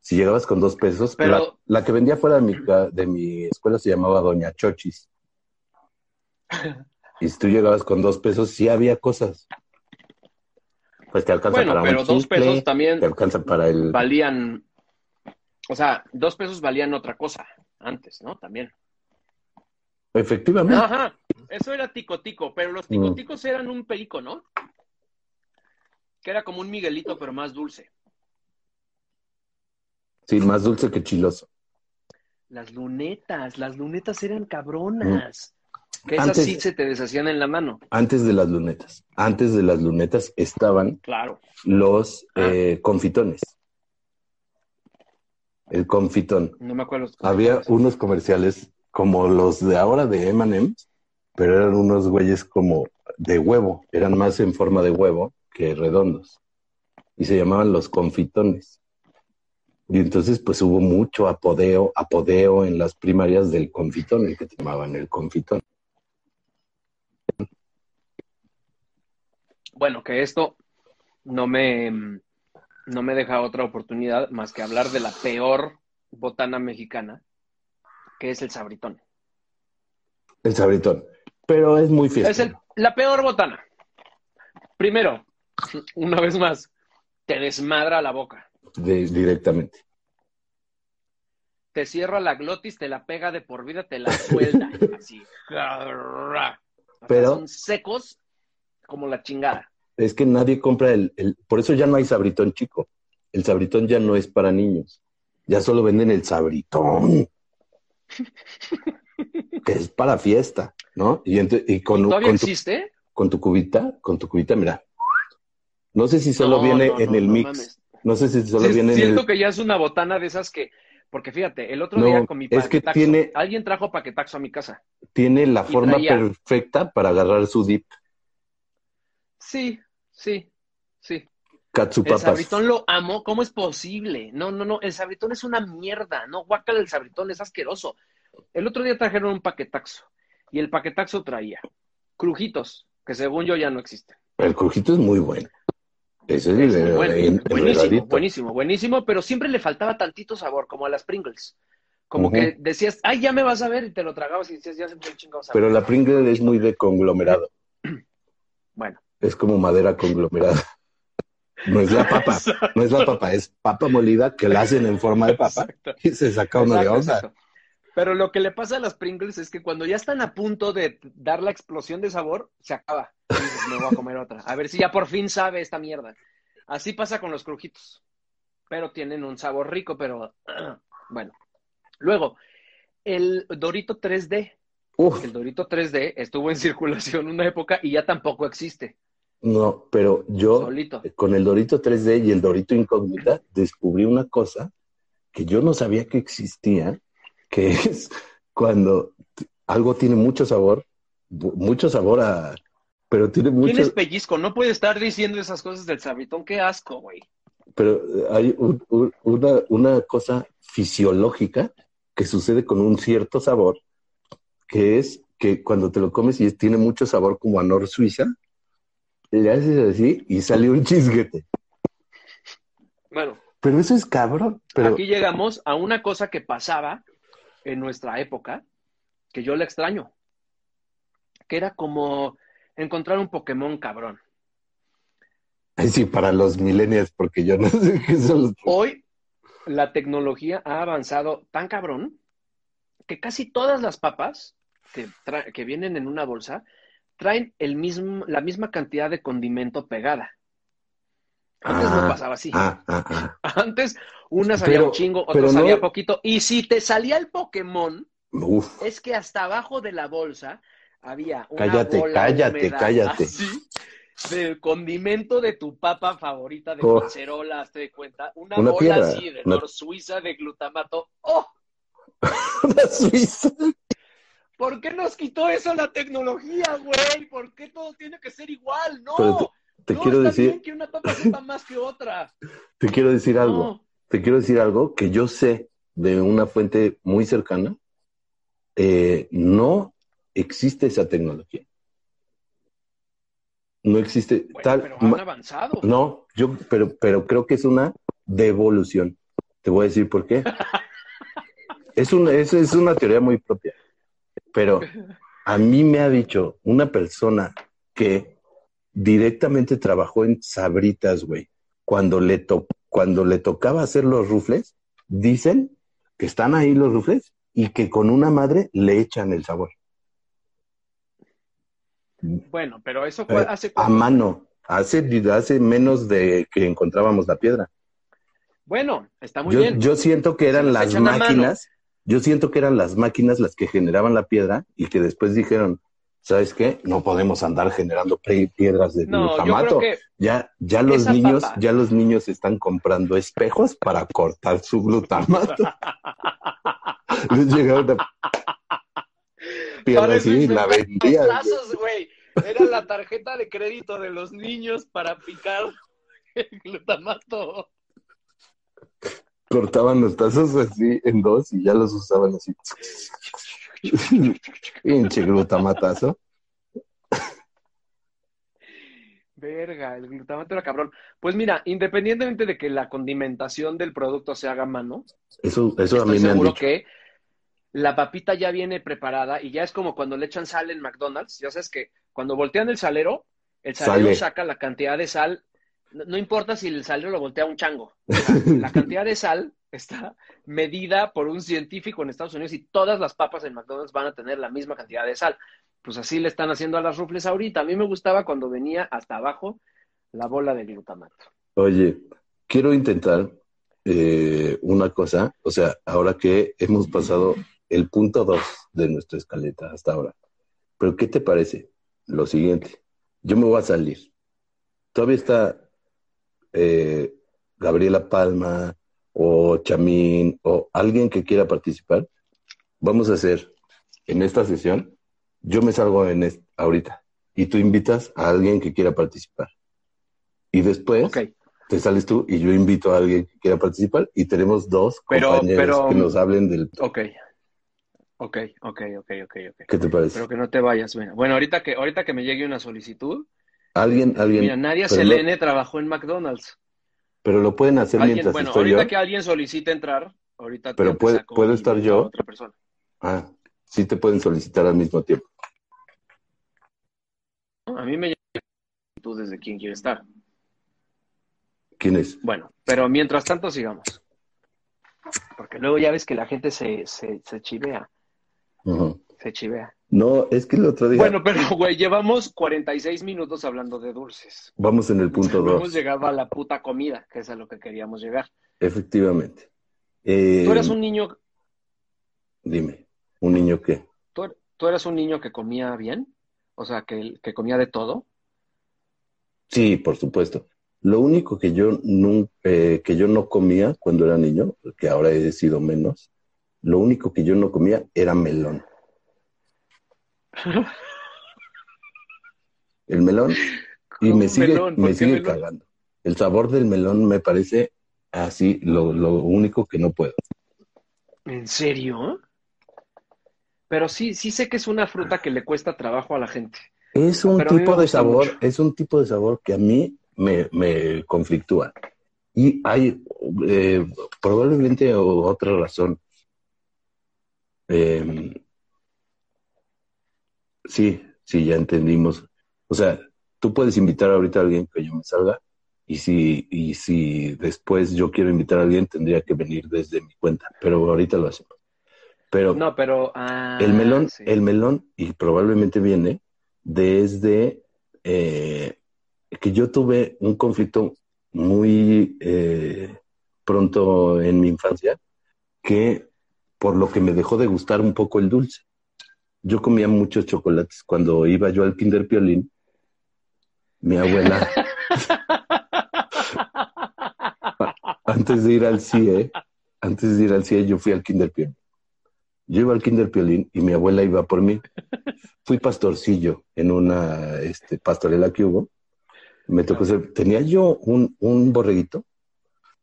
Si llegabas con dos pesos, Pero- la, la que vendía fuera de mi, de mi escuela se llamaba Doña Chochis. Y si tú llegabas con dos pesos, sí había cosas. Pues te alcanza Bueno, para pero un dos chicle, pesos también te alcanza para el... valían, o sea, dos pesos valían otra cosa antes, ¿no? También. Efectivamente. Ajá, eso era ticotico, pero los Mm. ticoticos eran un perico, ¿no? Que era como un Miguelito, pero más dulce. Sí, más dulce que chiloso. Las lunetas, las lunetas eran cabronas. Que esas Mm. Antes- sí se te deshacían en la mano. Antes de las lunetas. Antes de las lunetas estaban Claro. los Ah. eh, confitones. El confitón. No me acuerdo. Había unos comerciales como los de ahora de M&M's, pero eran unos güeyes como de huevo, eran más en forma de huevo que redondos. Y se llamaban los confitones. Y entonces pues hubo mucho apodeo, apodeo en las primarias del confitón, el que te llamaban el confitón. Bueno, que esto no me, no me deja otra oportunidad más que hablar de la peor botana mexicana, que es el sabritón. El sabritón. Pero es muy fiesta. Es el- la peor botana. Primero, una vez más, te desmadra la boca. de- directamente. Te cierra la glotis, te la pega de por vida, te la suelta. así. Pero- Son secos como la chingada. Es que nadie compra el, el- Por eso ya no hay sabritón chico. El sabritón ya no es para niños. Ya solo venden el sabritón. que es para fiesta, ¿no? Y, y con, ¿Todavía con tu, existe? con tu cubita, con tu cubita, mira. No sé si solo No, viene no, en no, el mix. mames. No sé si solo Sí, viene en siento el. que ya es una botana de esas que, porque fíjate, el otro día con mi es que paquetaxo, tiene- alguien trajo paquetaxo a mi casa. Tiene la forma traía- perfecta para agarrar su dip. Sí, sí, sí. El sabritón lo amo, ¿cómo es posible? No, no, no, el sabritón es una mierda, no, guácala el sabritón, es asqueroso. El otro día trajeron un paquetaxo y el paquetaxo traía crujitos, que según yo ya no existen. El crujito es muy bueno. Ese es, Es el, muy bueno, el- el buenísimo, buenísimo, buenísimo, pero siempre le faltaba tantito sabor, como a las Pringles. Como que decías, ay, ya me vas a ver, y te lo tragabas y decías, ya se fue el chingado sabor. Pero la Pringle es muy de conglomerado. Bueno. Es como madera conglomerada. No es la papa, no es la papa, es papa molida que la hacen en forma de papa Exacto. y se saca uno de onda. Pero lo que le pasa a las Pringles es que cuando ya están a punto de dar la explosión de sabor, se acaba. Y dices, me voy a comer otra. A ver si ya por fin sabe esta mierda. Así pasa con los crujitos. Pero tienen un sabor rico, pero bueno. Luego, el Dorito 3D. Uf, El Dorito 3D estuvo en circulación una época y ya tampoco existe. No, pero yo Solito. con el Dorito 3D y el Dorito Incógnita descubrí una cosa que yo no sabía que existía, que es cuando algo tiene mucho sabor, mucho sabor a... Pero tiene mucho... ¿Quién es pellizco? No puede estar diciendo esas cosas del sabritón. Qué asco, güey. pero hay un- un- una, una cosa fisiológica que sucede con un cierto sabor, que es que cuando te lo comes y tiene mucho sabor como a Nor Suiza, le haces así y sale un chisguete. Bueno, Pero eso es cabrón. Pero Aquí llegamos a una cosa que pasaba en nuestra época, que yo le extraño, que era como encontrar un Pokémon cabrón. Ay, sí, para los millennials, porque yo no sé qué son los... Hoy la tecnología ha avanzado tan cabrón que casi todas las papas que, que vienen en una bolsa traen el mismo, la misma cantidad de condimento pegada. Antes no Ah, pasaba así. Ah, ah. Antes una salía Pero- un chingo, otra no- salía poquito. Y si te salía el Pokémon, Uf, es que hasta abajo de la bolsa había una Cállate, bola cállate, húmeda cállate. así, del condimento de tu papa favorita de Oh. cacerola, hazte de cuenta, una, Una bola piedra, así de una- Suiza de glutamato. ¡Oh! una suiza. ¿Por qué nos quitó eso la tecnología, güey? ¿Por qué todo tiene que ser igual? No. Pero Te no, quiero está decir, bien que una papa sepa más que otra. te quiero decir algo. Te quiero decir algo que yo sé de una fuente muy cercana. Eh, no existe esa tecnología. No existe Bueno, tal. pero han avanzado. no, yo, pero, pero creo que es una devolución. Te voy a decir por qué. Es una, es, es una teoría muy propia. Pero a mí me ha dicho una persona que directamente trabajó en Sabritas, güey, cuando le, to- cuando le tocaba hacer los rufles, dicen que están ahí los rufles y que con una madre le echan el sabor. Bueno, pero eso fue Eh, hace a mano. Hace, hace menos de que encontrábamos la piedra. Bueno, está muy Yo, bien. yo siento que eran las máquinas, yo siento que eran las máquinas las que generaban la piedra y que después dijeron, ¿sabes qué? No podemos andar generando piedras de no, glutamato. Ya, ya los niños, papa. ya los niños están comprando espejos para cortar su glutamato. Les llegaron piedra así y la vendían. güey. Era la tarjeta de crédito de los niños para picar el glutamato. Cortaban los tazos así en dos y ya los usaban así. Pinche glutamatazo. Verga, el glutamato era cabrón. Pues mira, independientemente de que la condimentación del producto se haga a mano, Eso, eso a estoy mí me han seguro dicho. que la papita ya viene preparada y ya es como cuando le echan sal en McDonald's. Ya sabes que cuando voltean el salero, el salero Sale. saca la cantidad de sal. No, no importa si el salero lo voltea un chango. O sea, la cantidad de sal está medida por un científico en Estados Unidos y todas las papas en McDonald's van a tener la misma cantidad de sal. Pues así le están haciendo a las rufles ahorita. A mí me gustaba cuando venía hasta abajo la bola de glutamato. Oye, quiero intentar eh, una cosa, o sea, ahora que hemos pasado el punto 2 de nuestra escaleta hasta ahora, pero ¿qué te parece? Lo siguiente, yo me voy a salir. Todavía está eh, Gabriela Palma o Chamín o alguien que quiera participar. Vamos a hacer en esta sesión, yo me salgo en est- ahorita y tú invitas a alguien que quiera participar. Y después Ok, te sales tú y yo invito a alguien que quiera participar y tenemos dos Pero- compañeros pero- que nos hablen del... ok. Ok, ok, ok, ok, ok. ¿Qué te parece? Pero que no te vayas, mira. Bueno, ahorita que, ahorita que me llegue una solicitud, Alguien, alguien... mira, Nadia Selene trabajó en McDonald's. Pero lo pueden hacer Alguien, mientras bueno, estoy ahorita yo. que alguien solicite entrar, ahorita Pero te puede- saco ¿puedo y estar yo? otra persona. Ah, sí te pueden solicitar al mismo tiempo. ¿no? A mí me tú desde quién quiere estar. ¿Quién es? Bueno, pero mientras tanto sigamos. Porque luego ya ves que la gente se, se, se chivea, se chivea. No, es que el otro día... Bueno, pero güey, llevamos 46 minutos hablando de dulces. Vamos en el punto No hemos 2. llegado a la puta comida, que es a lo que queríamos llegar. Efectivamente. Eh, Tú eras un niño, Dime, ¿un niño qué? tú, er- tú eras un niño que comía bien, o sea, que, que comía de todo. Sí, por supuesto. Lo único que yo, nun- eh, que yo no comía cuando era niño, que ahora he sido menos, lo único que yo no comía era melón. El melón, y ¿Cómo me sigue, me sigue melón? cagando. El sabor del melón me parece así lo, lo único que no puedo. ¿En serio? Pero sí, sí sé que es una fruta que le cuesta trabajo a la gente. Es un Pero tipo de sabor, mucho. es un tipo de sabor que a mí me, me conflictúa. Y hay eh, probablemente otra razón. Eh, sí, sí, ya entendimos. O sea, tú puedes invitar ahorita a alguien que yo me salga y si, y si después yo quiero invitar a alguien tendría que venir desde mi cuenta, pero ahorita lo hacemos. Pero No, pero... ah, el melón, sí. el melón, y probablemente viene desde eh, que yo tuve un conflicto muy eh, pronto en mi infancia, que por lo que me dejó de gustar un poco el dulce. Yo comía muchos chocolates. Cuando iba yo al Kinder Piolín, mi abuela, antes de ir al CIE, antes de ir al CIE, yo fui al Kinder Piolín. Yo iba al Kinder Piolín y mi abuela iba por mí. Fui pastorcillo en una este, pastorela que hubo. Me tocó ser, tenía yo un, un borreguito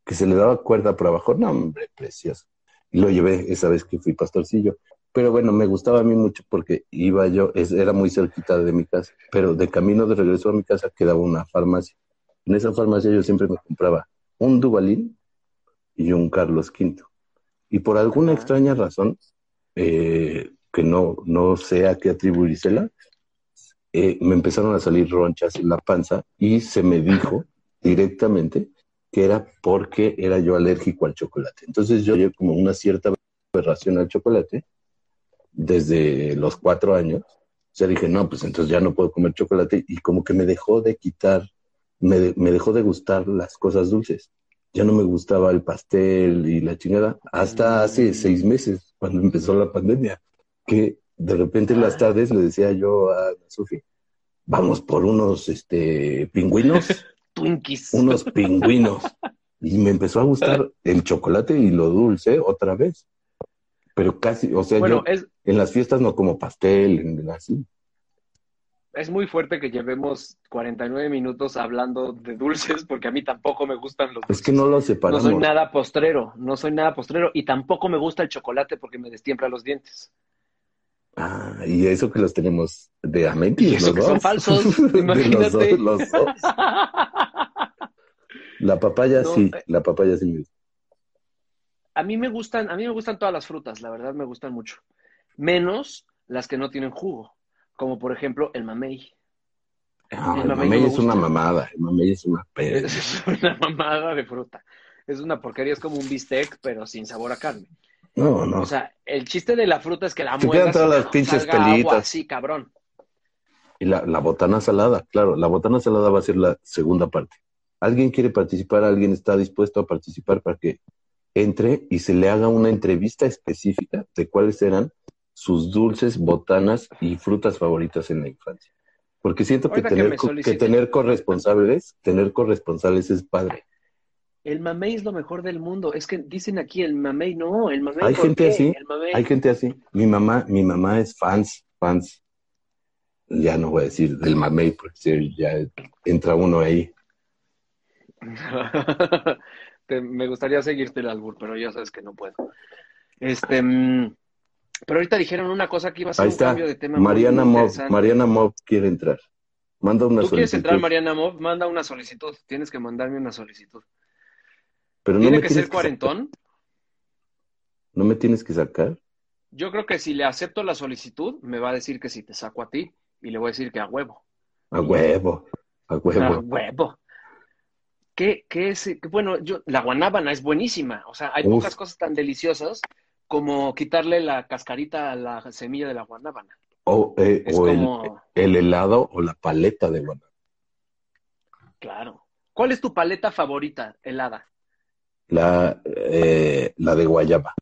que se le daba cuerda por abajo. No, hombre, precioso. Y lo llevé esa vez que fui pastorcillo. Pero bueno, me gustaba a mí mucho porque iba yo, es- era muy cerquita de mi casa, pero de camino de regreso a mi casa quedaba una farmacia. En esa farmacia yo siempre me compraba un Dubalín y un Carlos V. Y por alguna Ajá. extraña razón, eh, que no, no sé a qué atribuírsela, eh, me empezaron a salir ronchas en la panza y se me dijo directamente que era porque era yo alérgico al chocolate. Entonces yo llevo como una cierta aberración al chocolate desde los cuatro años sea, dije, no, pues entonces ya no puedo comer chocolate y como que me dejó de quitar, me, de- me dejó de gustar las cosas dulces. Ya no me gustaba el pastel y la chingada hasta hace seis meses, cuando empezó la pandemia, que de repente en las tardes le decía yo a Sofi, vamos por unos este, pingüinos, Twinkies. unos pingüinos. Y me empezó a gustar el chocolate y lo dulce otra vez. Pero casi, o sea, Bueno, yo es, en las fiestas no como pastel, en- así. es muy fuerte que llevemos 49 minutos hablando de dulces, porque a mí tampoco me gustan los dulces. Es que no lo No separamos. soy nada postrero, no soy nada postrero, y tampoco me gusta el chocolate porque me destiempla los dientes. Ah, y eso que los tenemos de Amenti. Y eso los que son dos. falsos, De los imagínate. dos, los dos. La papaya No, sí, eh. la papaya sí. A mí me gustan, a mí me gustan todas las frutas, la verdad me gustan mucho. Menos las que no tienen jugo, como por ejemplo el mamey. Ah, El el mamey mamey no me es una mamada, el mamey es una perra. Es una mamada de fruta. Es una porquería, es como un bistec, pero sin sabor a carne. No, no. O sea, el chiste de la fruta es que la quedan todas las pinches pelitas. así, cabrón. Y la, la botana salada, claro, la botana salada va a ser la segunda parte. ¿Alguien quiere participar? ¿Alguien está dispuesto a participar para que entre y se le haga una entrevista específica de cuáles eran sus dulces, botanas y frutas favoritas en la infancia? Porque siento que tener, que tener corresponsables, tener corresponsables es padre. El mamey es lo mejor del mundo. Es que dicen aquí el mamey, no, el mamey. Hay ¿por gente qué? así. Hay gente así. Mi mamá, mi mamá es fans, fans. Ya no voy a decir del mamey, porque ya entra uno ahí. Te- me gustaría seguirte el albur, pero ya sabes que no puedo. Este, mm, pero ahorita dijeron una cosa que iba a ser Ahí un está. cambio de tema muy Mariana Mob. Mariana Mob quiere entrar. Manda una ¿Tú quieres solicitud. entrar, Mariana Mob? Manda una solicitud. Tienes que mandarme una solicitud. Pero no ¿Tiene me que ser cuarentón? No me tienes que sacar. Yo creo que si le acepto la solicitud, me va a decir que si te saco a ti y le voy a decir que a huevo. A huevo, a A huevo. ¿Qué, qué es? qué- bueno, yo, la guanábana es buenísima. O sea, hay Uf. pocas cosas tan deliciosas como quitarle la cascarita a la semilla de la guanábana. O, eh, el, helado o la paleta de guanábana. claro. ¿Cuál es tu paleta favorita helada? La, eh, la de guayaba.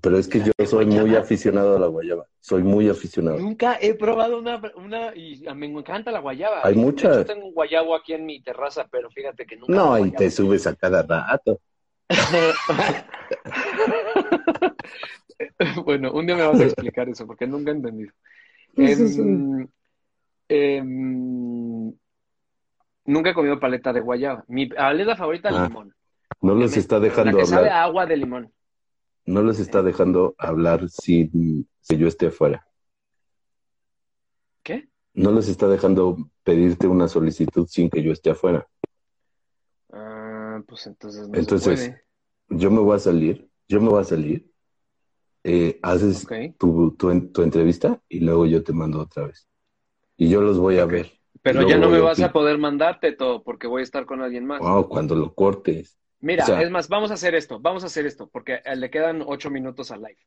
Pero es que yo soy muy aficionado a la guayaba. Soy muy aficionado. Nunca he probado una, una y me encanta la guayaba. Hay muchas. hecho, tengo un guayabo aquí en mi terraza, pero fíjate que nunca. No, y te subes a cada rato. bueno, un día me vas a explicar eso porque nunca he entendido. Em, em, nunca he comido paleta de guayaba. Mi paleta favorita es Ah, limón. No los está dejando la que sabe a agua de limón. No les está dejando hablar sin si yo esté afuera. ¿Qué? No les está dejando pedirte una solicitud sin que yo esté afuera. Ah, pues entonces no Entonces, se Yo me voy a salir, yo me voy a salir, eh, haces puede. Tu, tu, tu entrevista y luego yo te mando otra vez. Y yo los voy a ver. Pero ya no me vas a poder mandarte todo porque voy a estar con alguien más. Wow, cuando lo cortes. Mira, O sea- es más, vamos a hacer esto, vamos a hacer esto, porque eh, le quedan ocho minutos al live.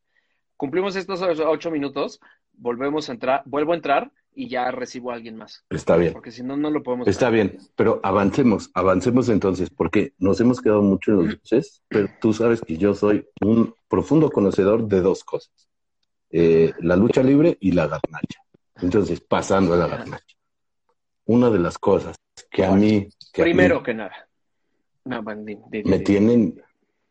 Cumplimos estos ocho minutos, volvemos a entrar, vuelvo a entrar y ya recibo a alguien más, Está bien. porque si no, no lo podemos Está hacer. bien, pero avancemos, avancemos entonces, porque nos hemos quedado mucho en los dulces, pero tú sabes que yo soy un profundo conocedor de dos cosas, eh, la lucha libre y la garnacha. Entonces, pasando a la garnacha. Una de las cosas que a mí, que a mí Primero que nada. No, me tienen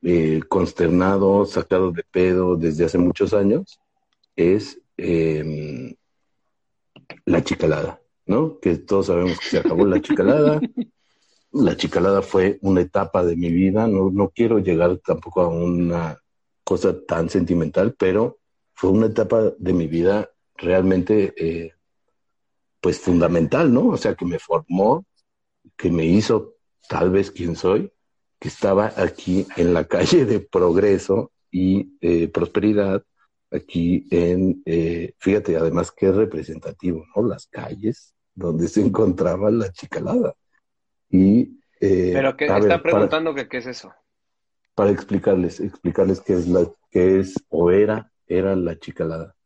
eh, consternado, sacado de pedo desde hace muchos años, es eh, la chicalada, ¿no? Que todos sabemos que se acabó la chicalada. La chicalada fue una etapa de mi vida, no, no quiero llegar tampoco a una cosa tan sentimental, pero fue una etapa de mi vida realmente, eh, pues fundamental, ¿no? O sea, que me formó, que me hizo tal vez quien soy, que estaba aquí en la calle de Progreso y eh, Prosperidad, aquí en, eh, fíjate, además qué representativo, ¿no? Las calles donde se encontraba la chicalada. Y, eh, Pero que ver, están para- preguntando que qué es eso. para explicarles, explicarles qué es la, qué es o era, era la chicalada.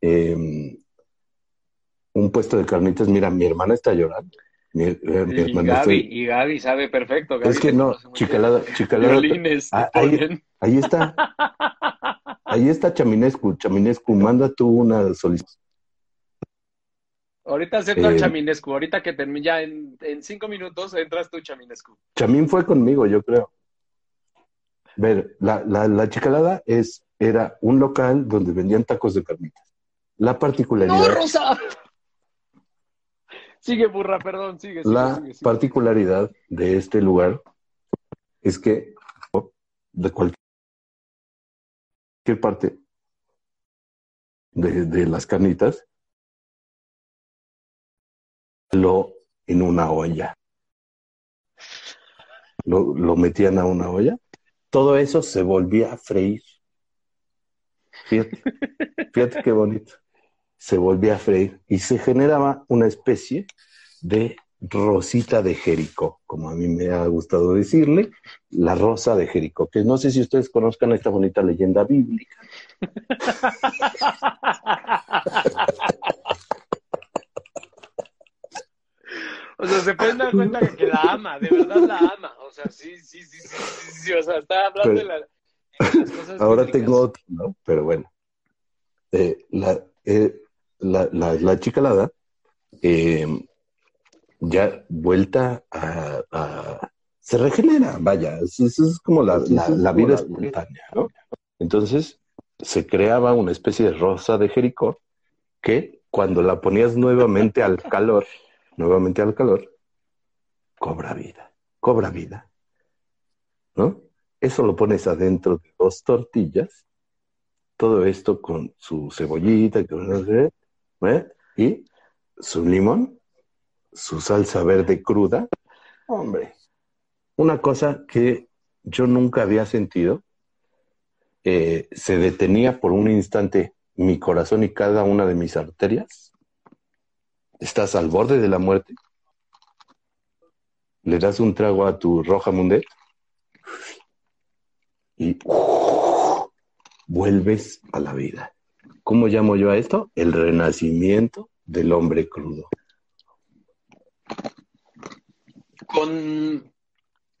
Eh, un puesto de carnitas. Mira, mi hermana está llorando. Mi, eh, mi Y Gaby, y Gaby sabe perfecto. Gaby Es que no, chicalada, chicalada. Ah, ahí, ahí está. Ahí está Chaminescu. Chaminescu, manda tú una solicitud. Ahorita acepto al Eh, Chaminescu. Ahorita que termine, ya en, en cinco minutos entras tú, Chaminescu. Chamín fue conmigo, yo creo. Ver, la, la, la chicalada es, era un local donde vendían tacos de carnitas. La ¡No, particularidad, Rosa! Sigue, burra, perdón, sigue, sigue, la sigue, sigue. particularidad de este lugar es que de cualquier parte de, de las carnitas lo en una olla. Lo, lo metían a una olla. Todo eso se volvía a freír. Fíjate, fíjate qué bonito. Se volvía a freír y se generaba una especie de rosita de Jericó, como a mí me ha gustado decirle, la rosa de Jericó, que no sé si ustedes conozcan esta bonita leyenda bíblica. O sea, se pueden dar cuenta que, que la ama, de verdad la ama. O sea, sí, sí, sí, sí, sí, sí, o sea, está hablando de, la- de las cosas Ahora bíblicas. tengo otro, ¿no? Pero bueno. Eh, la, eh, la, la, la chicalada, eh, ya vuelta a, a- Se regenera, vaya. Es, es- como la, la- la vida espontánea, ¿no? Entonces, se creaba una especie de rosa de Jericó que cuando la ponías nuevamente al calor, nuevamente al calor, cobra vida, cobra vida, ¿no? Eso lo pones adentro de dos tortillas, todo esto con su cebollita, que no sé, ¿eh? y su limón, su salsa verde cruda. Hombre, una cosa que yo nunca había sentido, eh, se detenía por un instante mi corazón y cada una de mis arterias. Estás al borde de la muerte. Le das un trago a tu roja mundet y vuelves a la vida. ¿Cómo llamo yo a esto? El renacimiento del hombre crudo. Con,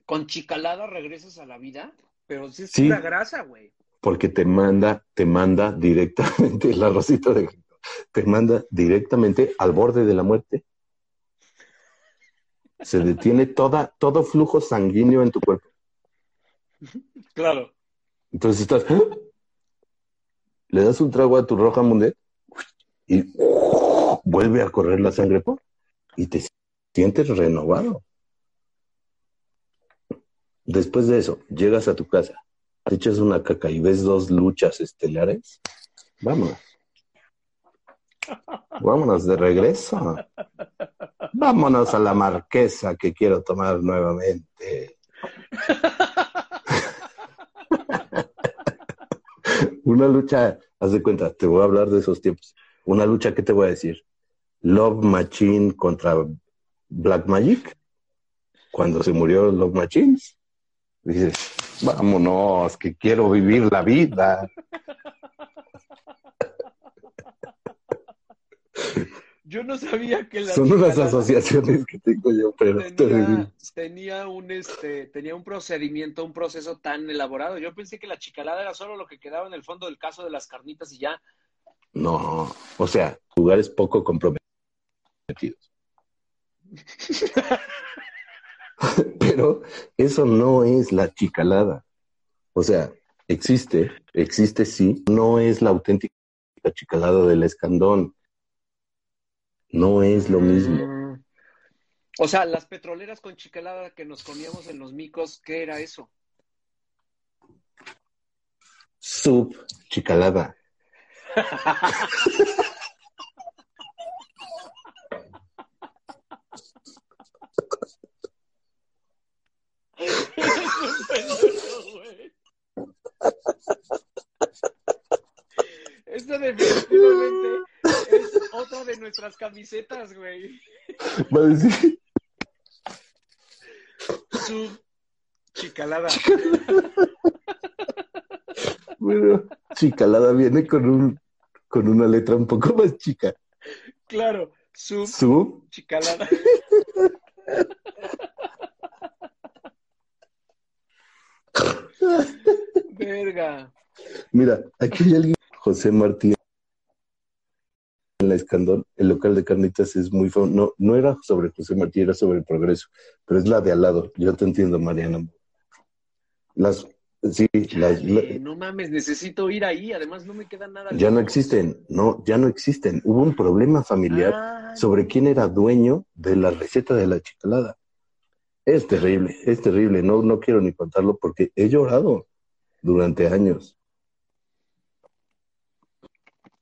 con chicalada regresas a la vida, pero sí es Sí. pura grasa, güey. Porque te manda, te manda directamente la rosita de te manda directamente al borde de la muerte. Se detiene toda, todo flujo sanguíneo en tu cuerpo. Claro. Entonces estás, ¡ah! Le das un trago a tu roja mundet y vuelve a correr la sangre por y te sientes renovado. Después de eso, llegas a tu casa, te echas una caca y ves dos luchas estelares. Vámonos. Vámonos de regreso. Vámonos a la marquesa que quiero tomar nuevamente. Una lucha, haz de cuenta, te voy a hablar de esos tiempos. Una lucha, ¿qué te voy a decir? Love Machine contra Black Magic. Cuando se murió Love Machines, dices, vámonos, que quiero vivir la vida. Yo no sabía que la Son unas asociaciones que tengo yo, pero tenía, tenía un este tenía un procedimiento, un proceso tan elaborado. Yo pensé que la chicalada era solo lo que quedaba en el fondo del caso de las carnitas y ya. no, o sea, lugares poco comprometidos. Pero eso no es la chicalada. O sea, existe, existe sí, no es la auténtica chicalada del escandón. No es lo mismo. Mm. O sea, las petroleras con chicalada que nos comíamos en los micos, ¿qué era eso? Sub chicalada. Esta definitivamente es otra de nuestras camisetas, güey. Va a decir, Su chicalada. bueno, chicalada viene con un con una letra un poco más chica. Claro, Su Su. chicalada. Verga. Mira, aquí hay alguien, José Martí, en la Escandón, el local de carnitas es muy feo. No, no era sobre José Martí, era sobre el progreso, pero es la de al lado. Yo te entiendo, Mariana. Las, sí, las, la- no mames, necesito ir ahí. Además, no me queda nada. ya no existen, no, ya no existen. Hubo un problema familiar Ah, sobre quién era dueño de la receta de la chicalada. Es terrible, es terrible. No, no quiero ni contarlo porque he llorado durante años.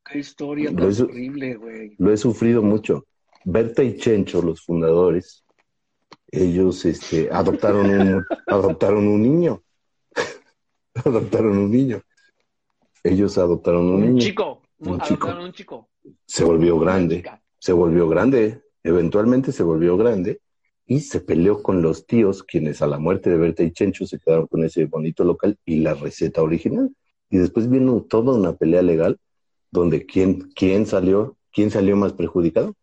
Qué historia tan horrible, güey. Lo he sufrido mucho. Berta y Chencho, los fundadores, ellos este, adoptaron, un, adoptaron un niño. adoptaron un niño. Ellos adoptaron un Un niño. chico. Un chico. un chico. Se volvió grande. Se volvió grande. Eventualmente se volvió grande y se peleó con los tíos, quienes a la muerte de Berta y Chencho se quedaron con ese bonito local y la receta original. Y después vino toda una pelea legal donde quién, quién salió, quién salió más perjudicado.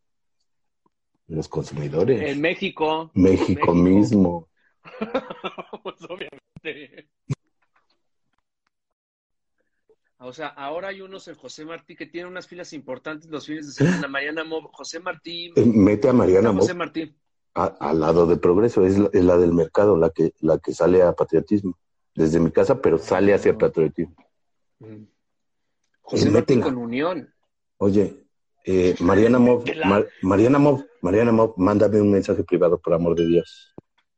Los consumidores. En México. México, México. mismo. pues obviamente. O sea, ahora hay unos en José Martí que tienen unas filas importantes los fines de semana. Mariana Mob, José Martí. Eh, Mete a Mariana Mo José Martí. a- al lado de Progreso, es la, es la del mercado, la que, la que sale a patriotismo. Desde mi casa, pero sale hacia patriotismo. Mm. José con Unión. Oye, eh, Mariana Mob, Métela. Mar- Mariana Mob, Mariana Mob, mándame un mensaje privado, por amor de Dios.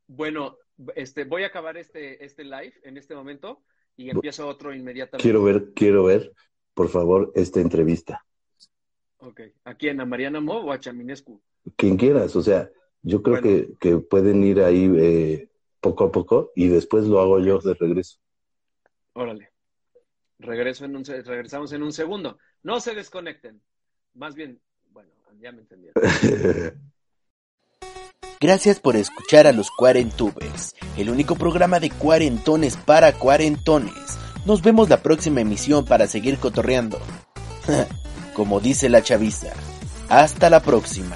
Bueno, este, voy a acabar este, este live en este momento y empiezo otro inmediatamente. Quiero ver, quiero ver, por favor, esta entrevista. Ok. ¿A quién? ¿A Mariana Mob o a Chaminescu? Quien quieras, o sea, yo creo Bueno. que, que pueden ir ahí eh, poco a poco y después lo hago yo de regreso. Órale. Regreso en un, regresamos en un segundo. No se desconecten. Más bien, bueno, ya me entendieron. Gracias por escuchar a los Cuarentubers, el único programa de cuarentones para cuarentones. Nos vemos la próxima emisión para seguir cotorreando. Como dice la chaviza. Hasta la próxima.